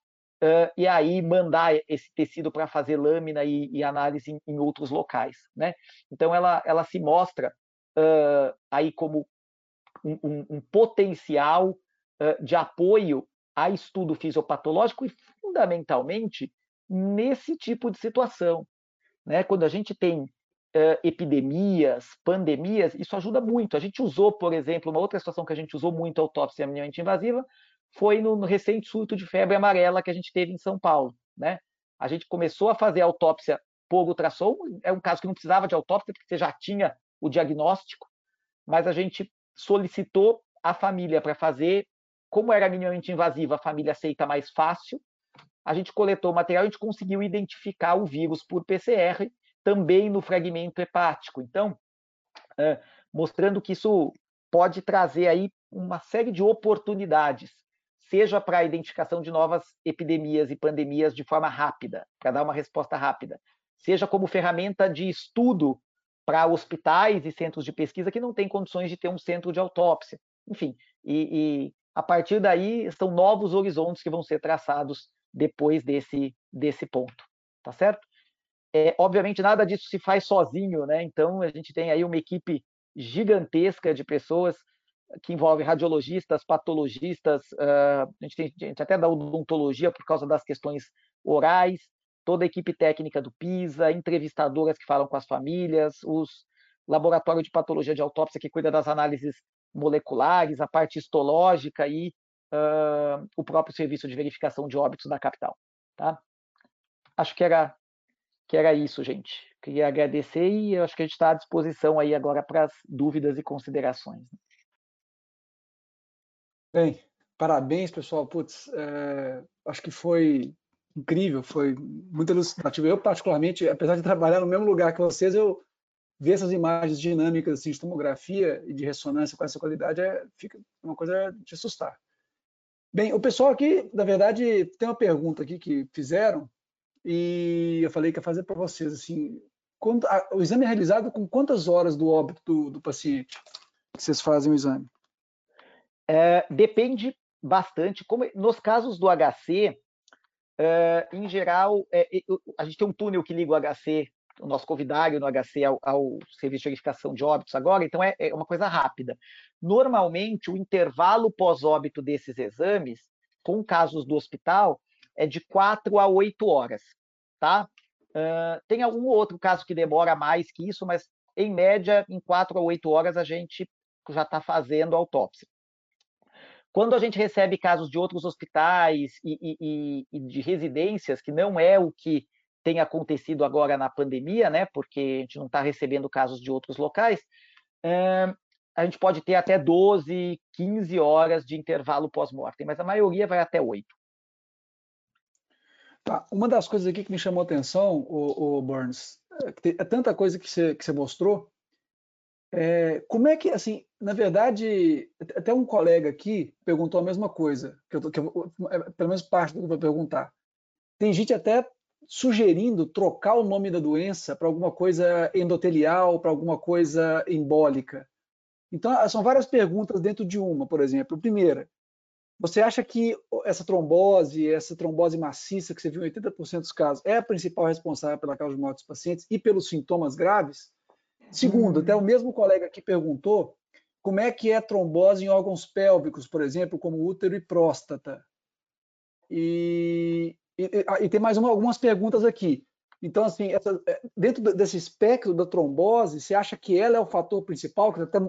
uh, e aí mandar esse tecido para fazer lâmina e, e análise em, em, outros locais. Né? Então, ela, ela se mostra uh, aí como um, um, um potencial uh, de apoio a estudo fisiopatológico e, fundamentalmente, nesse tipo de situação. Né? Quando a gente tem uh, epidemias, pandemias, isso ajuda muito. A gente usou, por exemplo, uma outra situação que a gente usou muito a autópsia minimamente invasiva foi no, no, recente surto de febre amarela que a gente teve em São Paulo. Né? A gente começou a fazer autópsia por ultrassom, é um caso que não precisava de autópsia, porque você já tinha o diagnóstico, mas a gente solicitou a família para fazer, como era minimamente invasiva, a família aceita mais fácil, a gente coletou o material, a gente conseguiu identificar o vírus por PCR também no fragmento hepático. Então, mostrando que isso pode trazer aí uma série de oportunidades, seja para a identificação de novas epidemias e pandemias de forma rápida, para dar uma resposta rápida, seja como ferramenta de estudo para hospitais e centros de pesquisa que não têm condições de ter um centro de autópsia. Enfim, e, e a partir daí são novos horizontes que vão ser traçados depois desse, desse ponto, tá certo? É, obviamente, nada disso se faz sozinho, né? Então, a gente tem aí uma equipe gigantesca de pessoas que envolve radiologistas, patologistas, uh, a, gente tem, a gente até da odontologia por causa das questões orais, toda a equipe técnica do PISA, entrevistadoras que falam com as famílias, os laboratório de patologia de autópsia que cuida das análises moleculares, a parte histológica e uh, o próprio serviço de verificação de óbitos da capital. Tá? Acho que era que era isso, gente. Queria agradecer e acho que a gente está à disposição aí agora para as dúvidas e considerações. Né? Bem, parabéns, pessoal. Putz, é, acho que foi incrível, foi muito ilustrativo. Eu, particularmente, apesar de trabalhar no mesmo lugar que vocês, eu ver essas imagens dinâmicas assim, de tomografia e de ressonância com essa qualidade é fica uma coisa de assustar. Bem, o pessoal aqui, na verdade, tem uma pergunta aqui que fizeram e eu falei que ia fazer para vocês assim, quando, a, o exame é realizado com quantas horas do óbito do, do paciente que vocês fazem o exame? É, depende bastante. Como nos casos do HC, é, em geral, é, a gente tem um túnel que liga o HC, o nosso convidário no HC ao, ao serviço de verificação de óbitos agora, então é, é uma coisa rápida. Normalmente, o intervalo pós-óbito desses exames, com casos do hospital, é de 4 a 8 horas, tá? Uh, tem algum outro caso que demora mais que isso, mas em média, em 4 a 8 horas, a gente já está fazendo autópsia. Quando a gente recebe casos de outros hospitais e, e, e de residências, que não é o que tem acontecido agora na pandemia, né? Porque a gente não está recebendo casos de outros locais, é, a gente pode ter até 12, 15 horas de intervalo pós-mortem, mas a maioria vai até 8. Tá. Uma das coisas aqui que me chamou a atenção, o, o Burns, é, tanta coisa que você, que mostrou. É, como é que, assim, na verdade, até um colega aqui perguntou a mesma coisa, que eu, que eu, é, pelo menos parte do que eu vou perguntar. Tem gente até sugerindo trocar o nome da doença para alguma coisa endotelial, para alguma coisa embólica. Então, são várias perguntas dentro de uma, por exemplo. Primeira, você acha que essa trombose, essa trombose maciça que você viu em 80% dos casos, é a principal responsável pela causa de morte dos pacientes e pelos sintomas graves? Segundo, até o uhum. mesmo colega que perguntou como é que é trombose em órgãos pélvicos, por exemplo, como útero e próstata. E, e, e tem mais uma, algumas perguntas aqui. Então, assim, essa, é, dentro desse espectro da trombose, você acha que ela é o fator principal, que está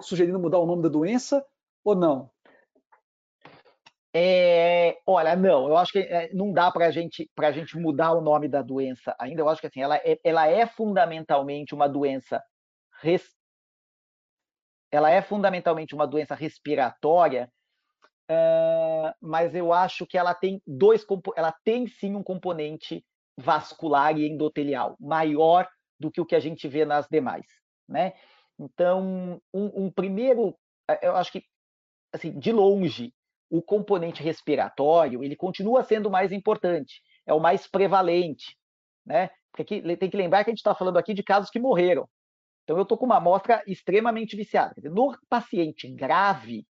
sugerindo mudar o nome da doença, ou não? É, olha, não, eu acho que é, não dá para gente, a gente mudar o nome da doença ainda. Eu acho que assim, ela é, ela é fundamentalmente uma doença res, ela é fundamentalmente uma doença respiratória, uh, mas eu acho que ela tem dois, ela tem sim um componente vascular e endotelial maior do que o que a gente vê nas demais, né? Então, um, um primeiro, eu acho que assim, de longe, o componente respiratório ele continua sendo mais importante, é o mais prevalente, né? Porque tem que lembrar que a gente está falando aqui de casos que morreram. Então eu estou com uma amostra extremamente viciada. No paciente grave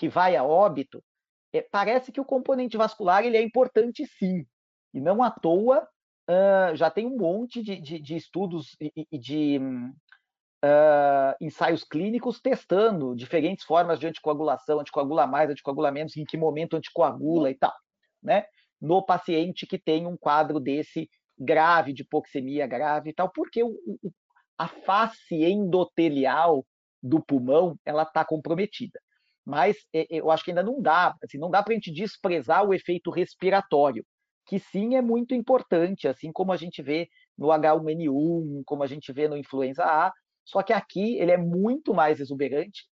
que vai a óbito, é, parece que o componente vascular ele é importante sim, e não à toa uh, já tem um monte de, de, de estudos e, e de uh, ensaios clínicos testando diferentes formas de anticoagulação, anticoagula mais, anticoagula menos, em que momento anticoagula e tal, né? No paciente que tem um quadro desse grave, de hipoxemia grave e tal, porque o, o, a face endotelial do pulmão ela está comprometida. Mas eu acho que ainda não dá, assim, não dá para a gente desprezar o efeito respiratório, que sim é muito importante, assim como a gente vê no H1N1, como a gente vê no influenza A, só que aqui ele é muito mais exuberante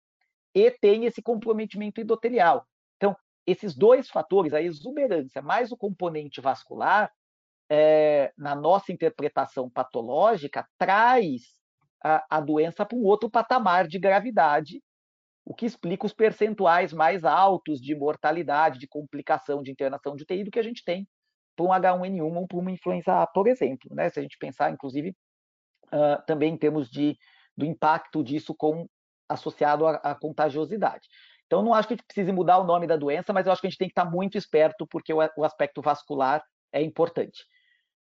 e tem esse comprometimento endotelial. Então, esses dois fatores, a exuberância mais o componente vascular, é, na nossa interpretação patológica, traz a, a doença para um outro patamar de gravidade, o que explica os percentuais mais altos de mortalidade, de complicação de internação de UTI do que a gente tem para um H1N1 ou para uma influenza A, por exemplo. Né? Se a gente pensar, inclusive, uh, também em termos de do impacto disso com associado à, à contagiosidade. Então, não acho que a gente precise mudar o nome da doença, mas eu acho que a gente tem que estar muito esperto, porque o, o aspecto vascular é importante.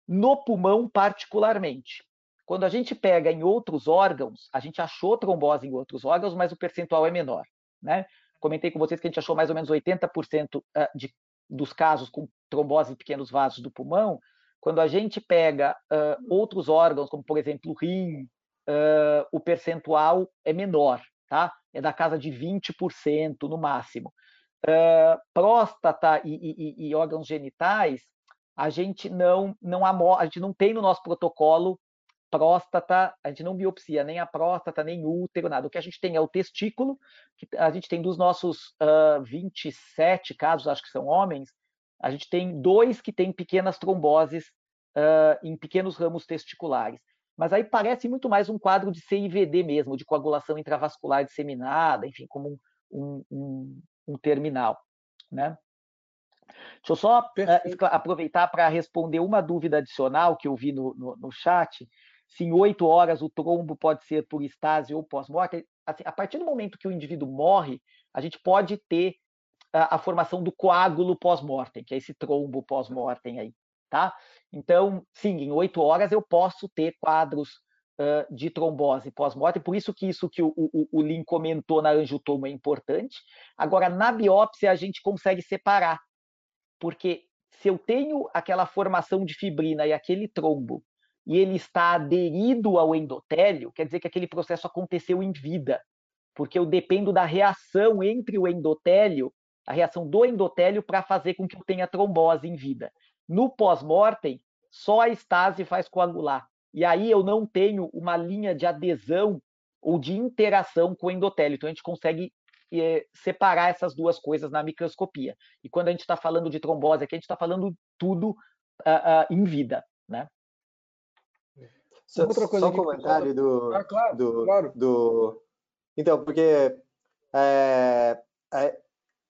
No pulmão, particularmente, quando a gente pega em outros órgãos, a gente achou trombose em outros órgãos, mas o percentual é menor. Né? Comentei com vocês que a gente achou mais ou menos 80% ah, de, dos casos com trombose em pequenos vasos do pulmão. Quando a gente pega uh, outros órgãos, como por exemplo o rim, uh, o percentual é menor, tá? É da casa de 20% no máximo. Uh, próstata e, e, e, órgãos genitais, a gente não não a gente não tem no nosso protocolo próstata, a gente não biopsia nem a próstata, nem útero, nada. O que a gente tem é o testículo, que a gente tem dos nossos uh, 27 casos, acho que são homens, a gente tem dois que têm pequenas tromboses uh, em pequenos ramos testiculares. Mas aí parece muito mais um quadro de CIVD mesmo, de coagulação intravascular disseminada, enfim, como um, um, um terminal. Né? Deixa eu só uh, aproveitar para responder uma dúvida adicional que eu vi no, no, no, chat. Se em oito horas o trombo pode ser por estase ou pós-morte, assim, a partir do momento que o indivíduo morre, a gente pode ter a, a formação do coágulo pós-mortem, que é esse trombo pós-mortem aí tá? Então, sim, em oito horas eu posso ter quadros uh, de trombose pós-morte, por isso que isso que o, o, o Lin comentou na angiotoma é importante. Agora, na biópsia, a gente consegue separar, porque se eu tenho aquela formação de fibrina e aquele trombo, e ele está aderido ao endotélio, quer dizer que aquele processo aconteceu em vida. porque eu dependo da reação entre o endotélio, a reação do endotélio para fazer com que eu tenha trombose em vida. No pós-mortem, só a estase faz coagular. E aí eu não tenho uma linha de adesão ou de interação com o endotélio. Então a gente consegue é, separar essas duas coisas na microscopia. E quando a gente está falando de trombose aqui, a gente está falando tudo uh, uh, em vida, né? Só, outra coisa só um comentário do, ah, claro, do, claro. do... Então, porque é, é,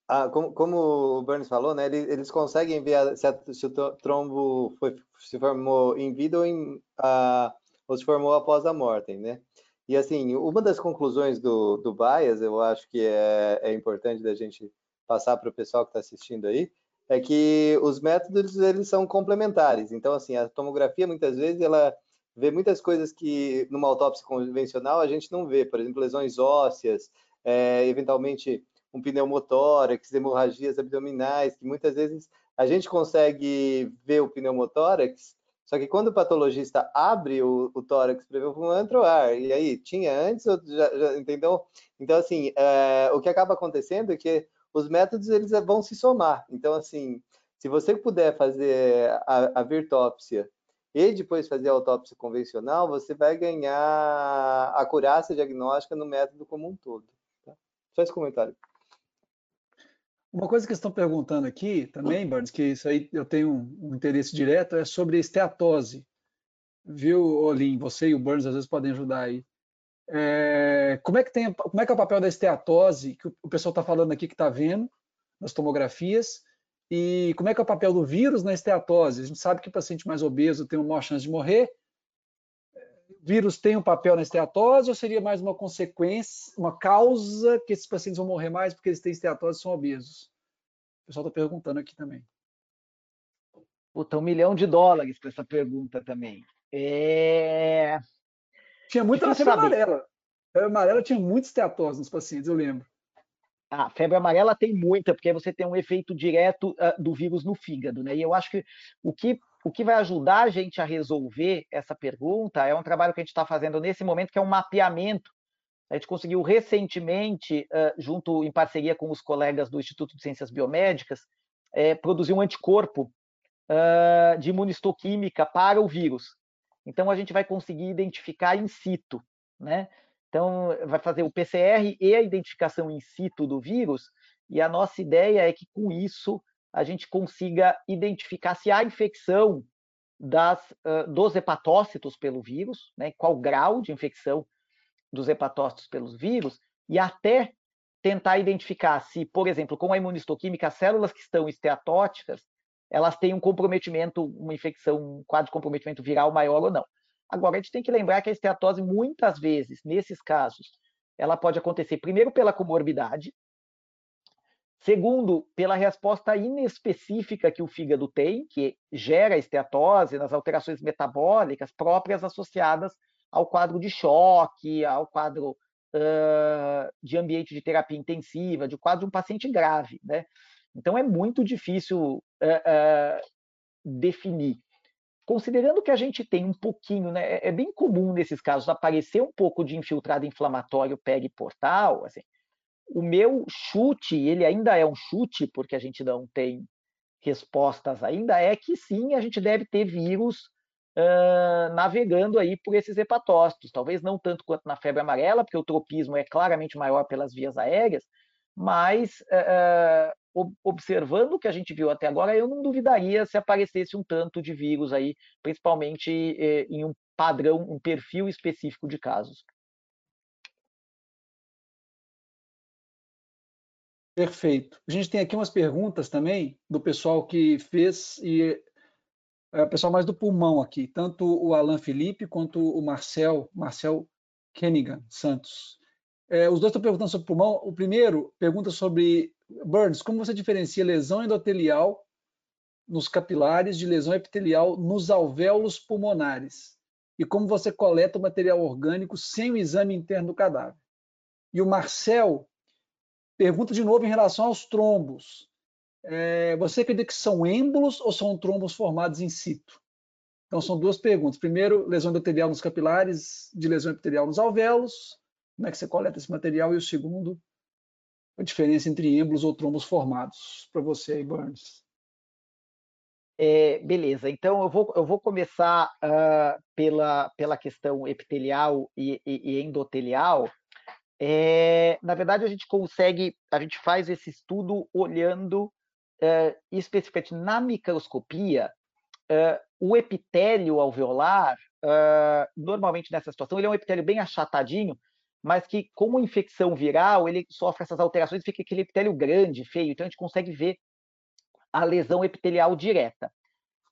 a, como, como, o Burns falou, né, eles, eles conseguem ver a, se, a, se, o trombo foi, se formou em vida ou, em, a, ou se formou após a morte, né? E assim, uma das conclusões do, do Bias, eu acho que é, é importante da gente passar para o pessoal que está assistindo aí, é que os métodos eles são complementares. Então, assim, a tomografia muitas vezes ela vê muitas coisas que numa autópsia convencional a gente não vê, por exemplo, lesões ósseas, é, eventualmente um pneumotórax, hemorragias abdominais, que muitas vezes a gente consegue ver o pneumotórax só que quando o patologista abre o, o tórax para ver pulmão, entra o ar. E aí, tinha antes, já, já, entendeu? Então, assim, é, o que acaba acontecendo é que os métodos eles vão se somar. Então, assim, se você puder fazer a, a virtópsia e depois fazer a autópsia convencional, você vai ganhar a acurácia diagnóstica no método como um todo. Tá? Só esse comentário. Uma coisa que estão perguntando aqui também, Burns, que isso aí eu tenho um, interesse direto, é sobre esteatose. Viu, Olim? Você e o Burns às vezes podem ajudar aí. É, como, é que tem, como é que é o papel da esteatose, que o pessoal está falando aqui que está vendo nas tomografias, e como é que é o papel do vírus na esteatose? A gente sabe que o paciente mais obeso tem uma maior chance de morrer, vírus tem um papel na esteatose ou seria mais uma consequência, uma causa que esses pacientes vão morrer mais porque eles têm esteatose e são obesos? O pessoal está perguntando aqui também. Puta, um milhão de dólares para essa pergunta também. É... Tinha muita na febre amarela. A febre amarela tinha muita esteatose nos pacientes, eu lembro. A febre amarela tem muita, porque você tem um efeito direto uh, do vírus no fígado, né? E eu acho que o que o que vai ajudar a gente a resolver essa pergunta é um trabalho que a gente está fazendo nesse momento, que é um mapeamento. A gente conseguiu recentemente, junto em parceria com os colegas do Instituto de Ciências Biomédicas, produzir um anticorpo de imunistoquímica para o vírus. Então, a gente vai conseguir identificar in situ, né? Então, vai fazer o PCR e a identificação in situ do vírus, e a nossa ideia é que, com isso, a gente consiga identificar se há infecção das, uh, dos hepatócitos pelo vírus, né, qual grau de infecção dos hepatócitos pelos vírus, e até tentar identificar se, por exemplo, com a imunistoquímica, as células que estão esteatóticas, elas têm um comprometimento, uma infecção, um quadro de comprometimento viral maior ou não. Agora, a gente tem que lembrar que a esteatose, muitas vezes, nesses casos, ela pode acontecer primeiro pela comorbidade, Segundo, pela resposta inespecífica que o fígado tem, que gera esteatose nas alterações metabólicas próprias associadas ao quadro de choque, ao quadro uh, de ambiente de terapia intensiva, de quadro de um paciente grave. Né? Então, é muito difícil uh, uh, definir. Considerando que a gente tem um pouquinho, né, é, é bem comum nesses casos aparecer um pouco de infiltrado inflamatório periportal, assim, o meu chute, ele ainda é um chute, porque a gente não tem respostas ainda, é que sim, a gente deve ter vírus uh, navegando aí por esses hepatócitos. Talvez não tanto quanto na febre amarela, porque o tropismo é claramente maior pelas vias aéreas, mas observando o que a gente viu até agora, eu não duvidaria se aparecesse um tanto de vírus aí, principalmente eh, em um padrão, um perfil específico de casos. Perfeito. A gente tem aqui umas perguntas também do pessoal que fez, e é pessoal mais do pulmão aqui, tanto o Alan Felipe quanto o Marcel, Marcel Kennigan Santos. É, os dois estão perguntando sobre pulmão. O primeiro pergunta sobre Burns, como você diferencia lesão endotelial nos capilares de lesão epitelial nos alvéolos pulmonares? E como você coleta o material orgânico sem o exame interno do cadáver? E o Marcel Pergunta de novo em relação aos trombos. É, você acredita que são êmbolos ou são trombos formados in situ? Então, são duas perguntas. Primeiro, lesão endotelial nos capilares, de lesão epitelial nos alvéolos. como é que você coleta esse material, e o segundo, a diferença entre êmbolos ou trombos formados. Para você aí, Burns. É, beleza, então eu vou, eu vou começar uh, pela, pela questão epitelial e, e, e endotelial. É, na verdade, a gente consegue, a gente faz esse estudo olhando uh, especificamente na microscopia uh, o epitélio alveolar. Normalmente nessa situação, ele é um epitélio bem achatadinho, mas que, como infecção viral, ele sofre essas alterações fica aquele epitélio grande, feio. Então, a gente consegue ver a lesão epitelial direta.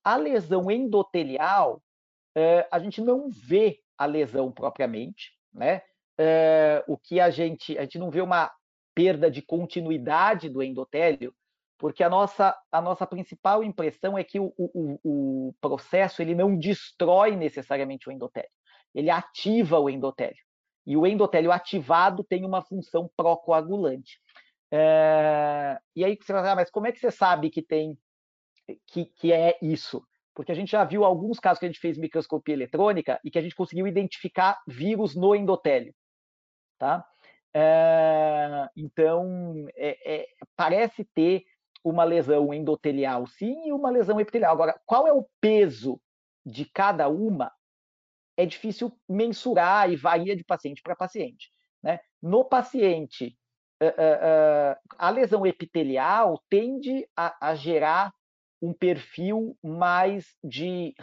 A lesão endotelial, a gente não vê a lesão propriamente, né? o que a gente, a gente não vê uma perda de continuidade do endotélio, porque a nossa, a nossa principal impressão é que o, o, o processo ele não destrói necessariamente o endotélio, ele ativa o endotélio. E o endotélio ativado tem uma função procoagulante. É, e aí você vai falar, ah, mas como é que você sabe que tem que, que é isso? Porque a gente já viu alguns casos que a gente fez microscopia eletrônica e que a gente conseguiu identificar vírus no endotélio. Tá? É, então, é, é, parece ter uma lesão endotelial, sim, e uma lesão epitelial. Agora, qual é o peso de cada uma? É difícil mensurar e varia de paciente para paciente. Né? No paciente, a lesão epitelial tende a, a gerar um perfil mais de,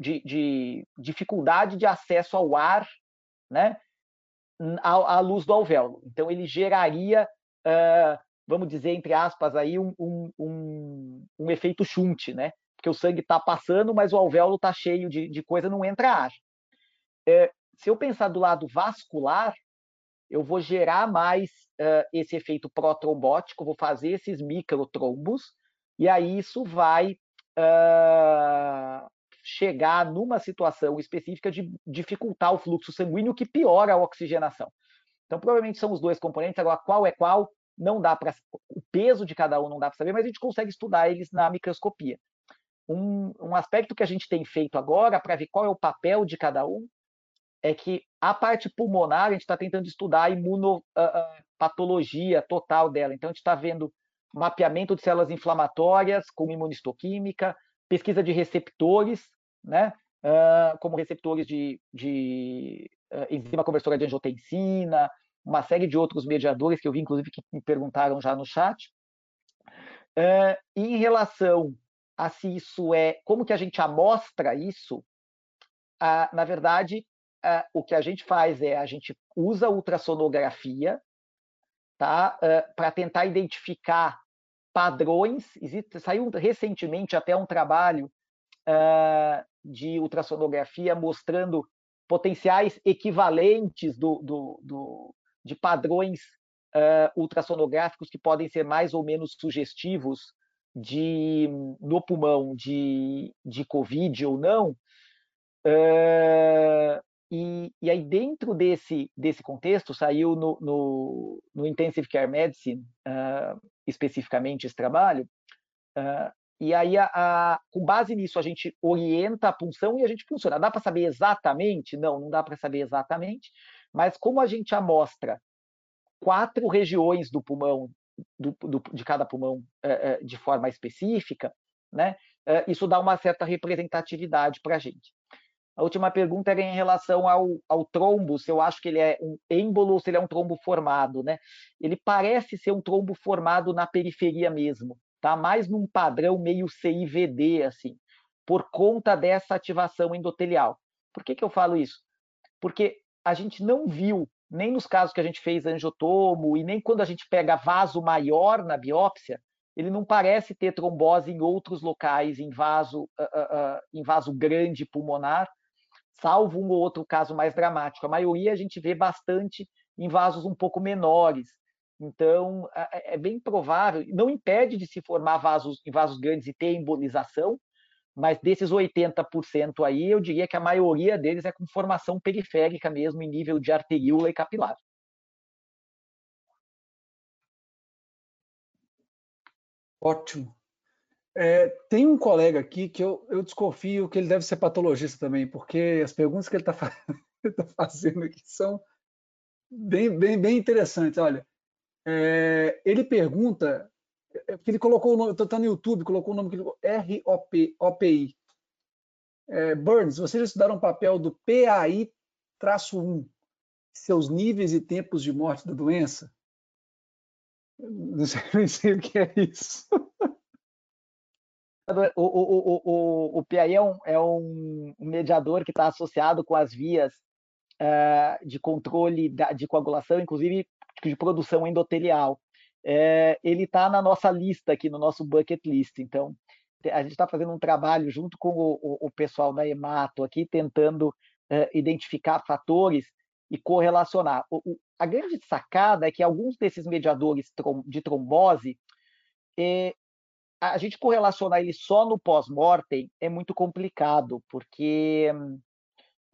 de, de, dificuldade de acesso ao ar, né, à, à, luz do alvéolo. Então, ele geraria uh, vamos dizer, entre aspas, aí um, um, um, um efeito chunte, né? Porque o sangue está passando, mas o alvéolo está cheio de, de coisa, não entra ar. É, se eu pensar do lado vascular, eu vou gerar mais esse efeito protrombótico, vou fazer esses microtrombos, e aí isso vai chegar numa situação específica de dificultar o fluxo sanguíneo, que piora a oxigenação. Então, provavelmente são os dois componentes. Agora, qual é qual? não dá para o peso de cada um não dá para saber, mas a gente consegue estudar eles na microscopia. Um, um aspecto que a gente tem feito agora para ver qual é o papel de cada um é que a parte pulmonar a gente está tentando estudar a imunopatologia total dela. Então a gente está vendo mapeamento de células inflamatórias com imunistoquímica, pesquisa de receptores, né? Uh, como receptores de, de uh, enzima conversora de angiotensina, uma série de outros mediadores que eu vi, inclusive, que me perguntaram já no chat. Uh, em relação a se isso é, como que a gente amostra isso, na verdade, uh, o que a gente faz é a gente usa ultrassonografia tá, para tentar identificar padrões. Existe, saiu recentemente até um trabalho de ultrassonografia mostrando potenciais equivalentes do, do, do, de padrões uh, ultrassonográficos que podem ser mais ou menos sugestivos de no pulmão de, de Covid ou não. Uh, e, e, aí, dentro desse, desse contexto, saiu no, no, no Intensive Care Medicine, uh, especificamente, esse trabalho, uh, e aí, a, a, com base nisso, a gente orienta a punção e a gente funciona. Dá para saber exatamente? Não, não dá para saber exatamente, mas como a gente amostra quatro regiões do pulmão, do, do, de cada pulmão é, de forma específica, né, é, isso dá uma certa representatividade para a gente. A última pergunta era em relação ao, ao, trombo, se eu acho que ele é um êmbolo ou se ele é um trombo formado, né? Ele parece ser um trombo formado na periferia mesmo, tá? Mais num padrão meio CIVD, assim, por conta dessa ativação endotelial. Por que, que eu falo isso? Porque a gente não viu, nem nos casos que a gente fez angiotomo, e nem quando a gente pega vaso maior na biópsia, ele não parece ter trombose em outros locais, em vaso, uh, uh, uh, em vaso grande pulmonar, salvo um ou outro caso mais dramático. A maioria a gente vê bastante em vasos um pouco menores. Então, é, é bem provável, não impede de se formar vasos em vasos grandes e ter embolização, mas desses 80% aí, eu diria que a maioria deles é com formação periférica mesmo, em nível de arteríola e capilar. Ótimo. É, tem um colega aqui que eu, eu, desconfio que ele deve ser patologista também, porque as perguntas que ele está *laughs* tá fazendo aqui são bem, bem, bem interessante. Olha, é, ele pergunta, é, porque ele colocou o nome, está no YouTube, colocou o nome que ele ROP, OPI. É, Burns, vocês já estudaram o papel do PAI-1, seus níveis e tempos de morte da doença? Não sei, *laughs* não sei o que é isso. O, o, o, o, PAI é um, é um mediador que está associado com as vias uh, de controle da, de coagulação, inclusive de produção endotelial. Uh, ele está na nossa lista aqui, no nosso bucket list. Então, a gente está fazendo um trabalho junto com o, pessoal da Emato aqui, tentando uh, identificar fatores e correlacionar. a grande sacada é que alguns desses mediadores de trombose a gente correlacionar ele só no pós-mortem é muito complicado, porque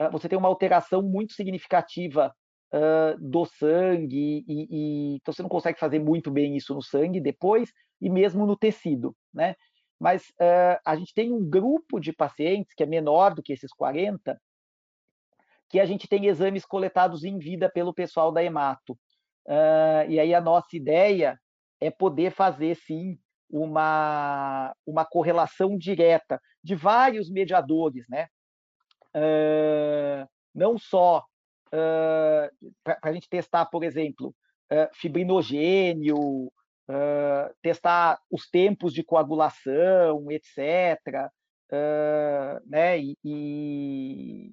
uh, você tem uma alteração muito significativa uh, do sangue, e, e, então você não consegue fazer muito bem isso no sangue depois, e mesmo no tecido, né? Mas uh, a gente tem um grupo de pacientes que é menor do que esses 40, que a gente tem exames coletados em vida pelo pessoal da Hemato. e aí a nossa ideia é poder fazer, sim, uma, uma correlação direta de vários mediadores, né? Uh, não só uh, para a gente testar, por exemplo, uh, fibrinogênio, testar os tempos de coagulação, etc. né? E, e...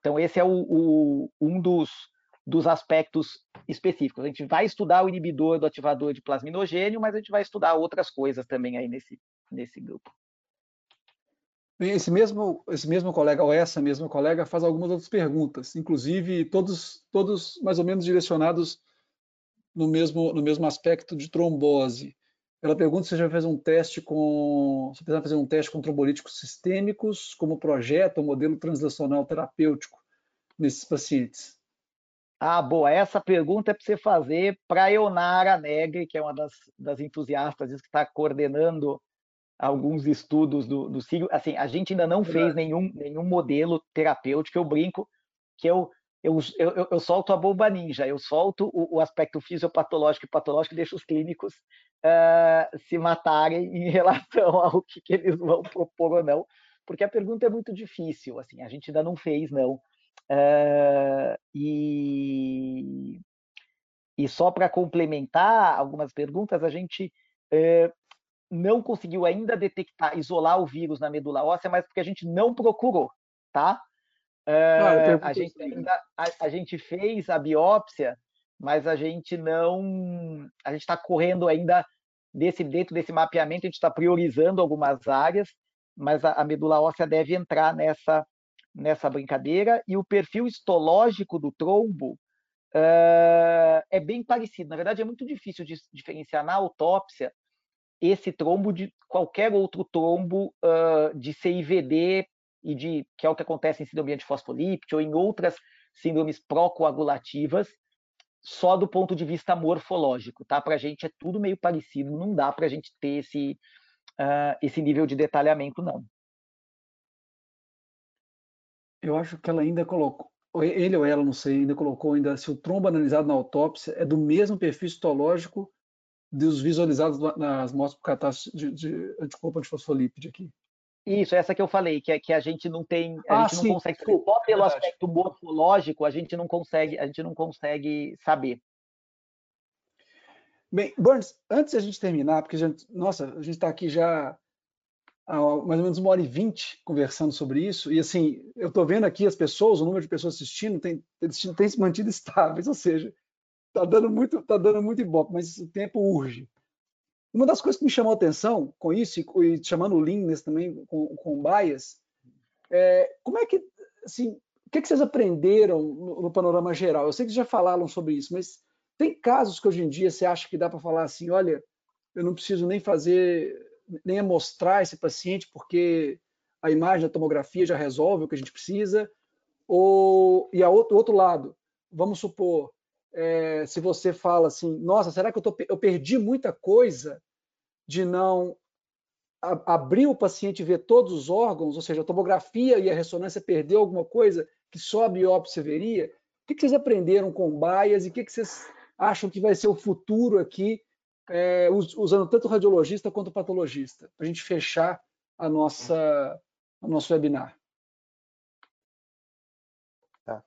Então, esse é o, o, um dos, dos aspectos específicos. A gente vai estudar o inibidor do ativador de plasminogênio, mas a gente vai estudar outras coisas também aí nesse, nesse grupo. Esse mesmo, esse mesmo colega, ou essa mesma colega, faz algumas outras perguntas, inclusive todos, todos mais ou menos direcionados no mesmo, no mesmo aspecto de trombose. Ela pergunta se já fez um teste com, se precisa fazer um teste com trombolíticos sistêmicos, como projeta o modelo translacional terapêutico nesses pacientes. Ah, boa. Essa pergunta é para você fazer para a Eonara Negri, que é uma das, das entusiastas que está coordenando alguns estudos do, do siglo. Assim, a gente ainda não fez nenhum, nenhum modelo terapêutico. Eu brinco que eu, eu, eu, eu solto a bomba ninja, eu solto o, o, aspecto fisiopatológico e patológico e deixo os clínicos uh, se matarem em relação *laughs* ao que, que eles vão propor ou não, porque a pergunta é muito difícil. Assim, a gente ainda não fez, não. Uh, e, e só para complementar algumas perguntas, a gente uh, não conseguiu ainda detectar, isolar o vírus na medula óssea, mas porque a gente não procurou, tá? Uh, a, gente ainda, a, a, gente fez a biópsia, mas a gente não, a gente está correndo ainda desse dentro desse mapeamento, a gente está priorizando algumas áreas, mas a, a medula óssea deve entrar nessa nessa brincadeira, e o perfil histológico do trombo uh, é bem parecido. Na verdade, é muito difícil de diferenciar na autópsia esse trombo de qualquer outro trombo uh, de CIVD e de que é o que acontece em síndrome antifosfolípide ou em outras síndromes pró-coagulativas, só do ponto de vista morfológico, tá? Para a gente é tudo meio parecido, não dá para a gente ter esse, uh, esse nível de detalhamento, não eu acho que ela ainda colocou, ele ou ela, não sei, ainda colocou ainda se o trombo analisado na autópsia é do mesmo perfil histológico dos visualizados nas mostras por catástrofe de, de anticorpo antifosfolípide aqui. Isso, essa que eu falei, que, é, que a gente não tem, a ah, gente sim, não consegue, sim, só pelo verdade. aspecto morfológico, a gente não consegue, a gente não consegue saber. Bem, Burns, antes de a gente terminar, porque a gente, nossa, a gente está aqui já mais ou menos uma hora e vinte conversando sobre isso, e assim, eu estou vendo aqui as pessoas, o número de pessoas assistindo tem, tem se mantido *laughs* estáveis, ou seja, está dando muito, tá dando muito ibope, mas o tempo urge. Uma das coisas que me chamou a atenção com isso, e, chamando o nesse também, com, com Bias, é como é que, assim, o que, é que vocês aprenderam no, no, panorama geral? Eu sei que já falaram sobre isso, mas tem casos que hoje em dia você acha que dá para falar assim, olha, eu não preciso nem fazer nem a mostrar esse paciente, porque a imagem da tomografia já resolve o que a gente precisa. Ou, e a outro, outro lado, vamos supor, é, se você fala assim, nossa, será que eu, tô, eu perdi muita coisa de não a, abrir o paciente e ver todos os órgãos, ou seja, a tomografia e a ressonância perdeu alguma coisa que só a biópsia veria? O que vocês aprenderam com baias e o que vocês acham que vai ser o futuro aqui, é, usando tanto radiologista quanto patologista, para a gente fechar a nossa, o nosso webinar. Tá.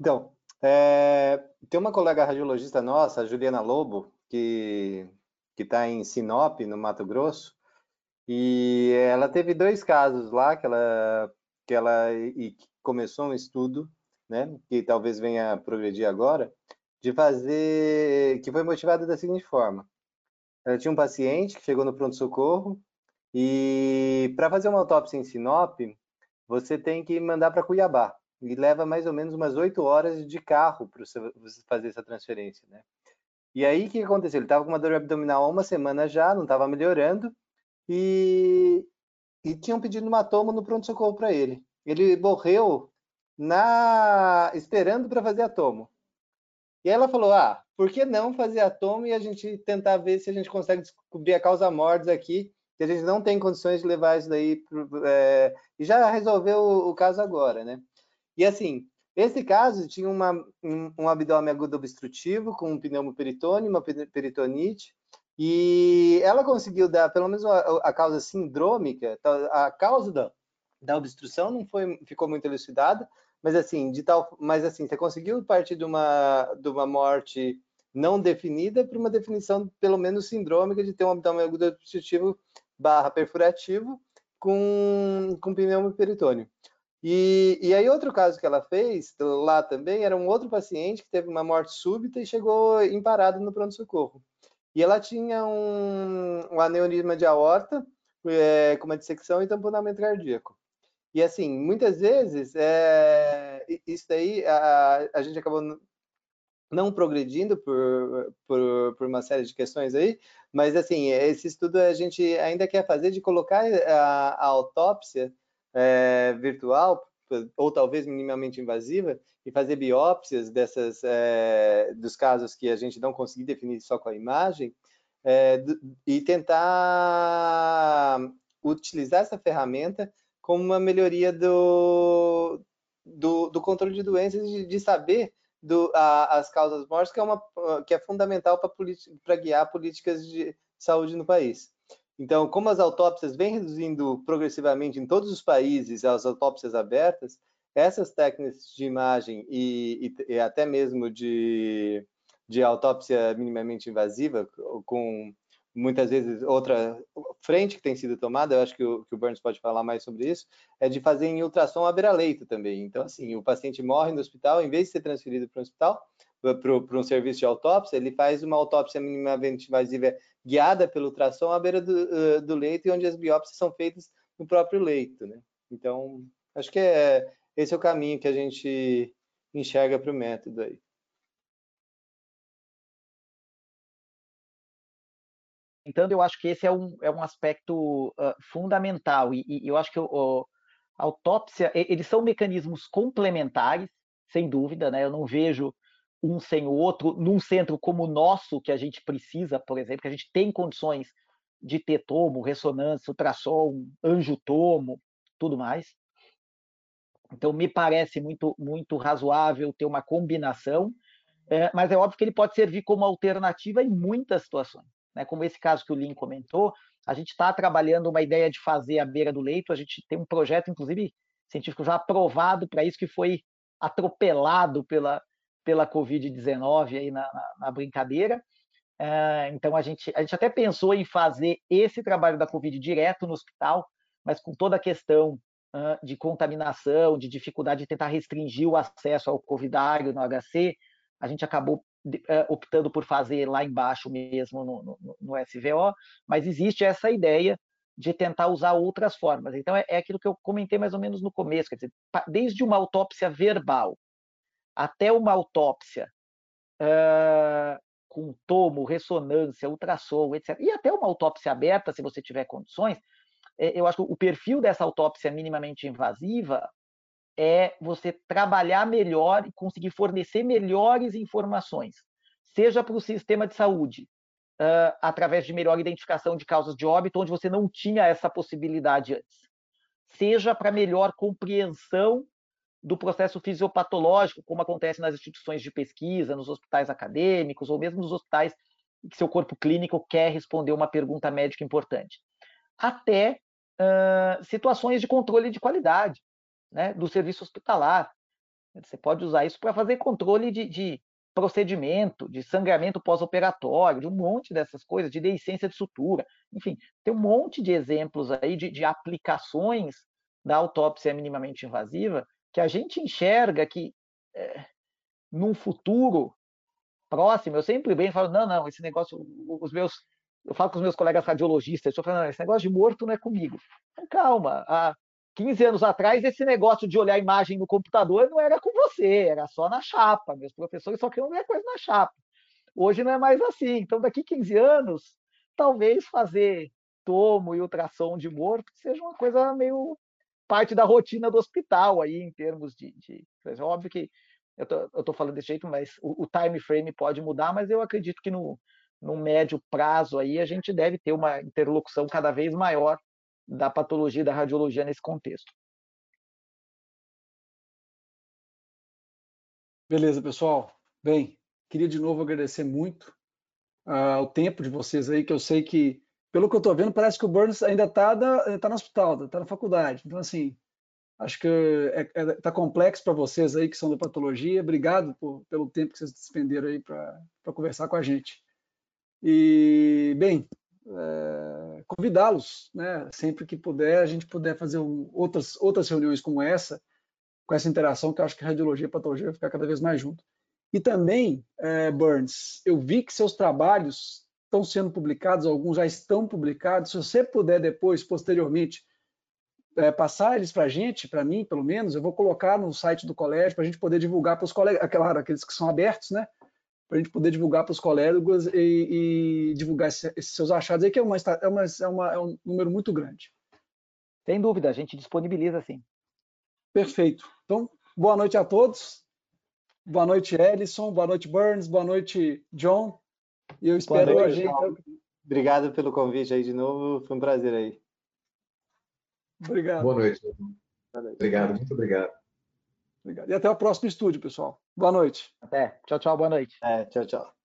Então, é, tem uma colega radiologista nossa, a Juliana Lobo, que está em Sinop, no Mato Grosso, e ela teve dois casos lá que ela, que ela e começou um estudo, né, que talvez venha progredir agora, de fazer, que foi motivado da seguinte forma. Ela tinha um paciente que chegou no pronto-socorro e para fazer uma autópsia em Sinop, você tem que mandar para Cuiabá e leva mais ou menos umas oito horas de carro para você fazer essa transferência, né? E aí o que aconteceu? Ele estava com uma dor abdominal há uma semana já, não estava melhorando e, e tinham pedido uma toma no pronto socorro para ele. Ele morreu na esperando para fazer a tomo. E ela falou: "Ah, por que não fazer a tomo e a gente tentar ver se a gente consegue descobrir a causa mortis aqui?" Que a gente não tem condições de levar isso daí pro, é, e já resolveu o, o caso agora, né? E assim, esse caso tinha uma, um, um, abdômen agudo obstrutivo com um pneumoperitônio, uma peritonite, e ela conseguiu dar, pelo menos a, a causa sindrômica, a causa da, da obstrução não foi, ficou muito elucidada, mas assim, de tal, mas assim, você conseguiu partir de uma, de uma morte não definida para uma definição pelo menos sindrômica de ter um abdômen agudo obstrutivo barra perfurativo com, com pneumoperitônio. E, e aí outro caso que ela fez lá também era um outro paciente que teve uma morte súbita e chegou em parada no pronto-socorro. E ela tinha um, um aneurisma de aorta é, com uma dissecção e tamponamento cardíaco. E assim, muitas vezes, é, isso daí a, a gente acabou não progredindo por, por, por, uma série de questões aí, mas assim, esse estudo a gente ainda quer fazer de colocar a, a autópsia é, virtual, ou talvez minimamente invasiva, e fazer biópsias dessas, é, dos casos que a gente não conseguir definir só com a imagem, é, e tentar utilizar essa ferramenta como uma melhoria do, do, do controle de doenças, de, de saber do, a, as causas mortes, que é, uma, que é fundamental para guiar políticas de saúde no país. Então, como as autópsias vêm reduzindo progressivamente em todos os países as autópsias abertas, essas técnicas de imagem e, e, e até mesmo de, de autópsia minimamente invasiva, com muitas vezes outra frente que tem sido tomada, eu acho que o, que o Burns pode falar mais sobre isso, é de fazer em ultrassom à beira-leito também. Então, assim, o paciente morre no hospital, em vez de ser transferido para o hospital, para um serviço de autópsia, ele faz uma autópsia minimamente invasiva guiada pelo ultrassom à beira do, do leito e onde as biópsias são feitas no próprio leito, né? Então, acho que é, esse é o caminho que a gente enxerga para o método aí. Então, eu acho que esse é um, é um aspecto uh, fundamental, e, e, eu acho que a autópsia, eles são mecanismos complementares, sem dúvida, né? Eu não vejo um sem o outro, num centro como o nosso, que a gente precisa, por exemplo, que a gente tem condições de ter tomo, ressonância, ultrassom, anjo-tomo, tudo mais. Então, me parece muito, muito razoável ter uma combinação, é, mas é óbvio que ele pode servir como alternativa em muitas situações. Né? Como esse caso que o Lin comentou, a gente está trabalhando uma ideia de fazer à beira do leito, a gente tem um projeto, inclusive, científico já aprovado para isso, que foi atropelado pela, pela Covid-19 aí na, na, na brincadeira. É, então a gente, a gente até pensou em fazer esse trabalho da Covid direto no hospital, mas com toda a questão uh, de contaminação, de dificuldade de tentar restringir o acesso ao covidário no HC, a gente acabou uh, optando por fazer lá embaixo mesmo no, no, no, SVO, mas existe essa ideia de tentar usar outras formas. Então é, é aquilo que eu comentei mais ou menos no começo, quer dizer, desde uma autópsia verbal, até uma autópsia uh, com tomo, ressonância, ultrassom, etc., e até uma autópsia aberta, se você tiver condições, é, eu acho que o perfil dessa autópsia minimamente invasiva é você trabalhar melhor e conseguir fornecer melhores informações, seja para o sistema de saúde, uh, através de melhor identificação de causas de óbito, onde você não tinha essa possibilidade antes, seja para melhor compreensão do processo fisiopatológico, como acontece nas instituições de pesquisa, nos hospitais acadêmicos, ou mesmo nos hospitais que seu corpo clínico quer responder uma pergunta médica importante, até uh, situações de controle de qualidade né, do serviço hospitalar. Você pode usar isso para fazer controle de, de, procedimento, de sangramento pós-operatório, de um monte dessas coisas, de deiscência de sutura. Enfim, tem um monte de exemplos aí de, de aplicações da autópsia minimamente invasiva que a gente enxerga que é, num futuro próximo, eu sempre bem falo, não, não, esse negócio, os meus, eu falo com os meus colegas radiologistas, eu falo, não, esse negócio de morto não é comigo. Então, calma, há 15 anos atrás, esse negócio de olhar a imagem no computador não era com você, era só na chapa. Meus professores só queriam ver coisa na chapa. Hoje não é mais assim. Então, daqui 15 anos, talvez fazer tomo e ultrassom de morto seja uma coisa meio parte da rotina do hospital aí, em termos de. de... É óbvio que eu tô, eu tô falando desse jeito, mas o, o time frame pode mudar, mas eu acredito que no, no médio prazo aí a gente deve ter uma interlocução cada vez maior da patologia da radiologia nesse contexto. Beleza, pessoal. Bem, queria de novo agradecer muito uh, o tempo de vocês aí, que eu sei que, pelo que eu estou vendo, parece que o Burns ainda está tá no hospital, está na faculdade. Então, assim, acho que está é, é, tá complexo para vocês aí que são da patologia. Obrigado por, pelo tempo que vocês despenderam aí para conversar com a gente. E, bem, é, convidá-los, né, sempre que puder, a gente puder fazer um, outras, outras reuniões como essa, com essa interação, que eu acho que a radiologia e a patologia vai ficar cada vez mais junto. E também, é, Burns, eu vi que seus trabalhos estão sendo publicados, alguns já estão publicados. Se você puder depois, posteriormente, é, passar eles para a gente, para mim, pelo menos, eu vou colocar no site do colégio para a gente poder divulgar para os colegas, claro, aqueles que são abertos, né? Para a gente poder divulgar para os colegas e, e divulgar esses seus achados aí, que é, uma, é, uma, é, uma, é um número muito grande. Sem dúvida, a gente disponibiliza sim. Perfeito. Então, boa noite a todos. Boa noite, Ellison. Boa noite, Burns. Boa noite, John. E eu espero noite, a gente. Obrigado pelo convite aí de novo. Foi um prazer aí. Obrigado. Boa noite. Boa noite. Obrigado, muito obrigado. Obrigado. E até o próximo estúdio, pessoal. Boa noite. Até. Tchau, tchau. Boa noite. É, tchau, tchau.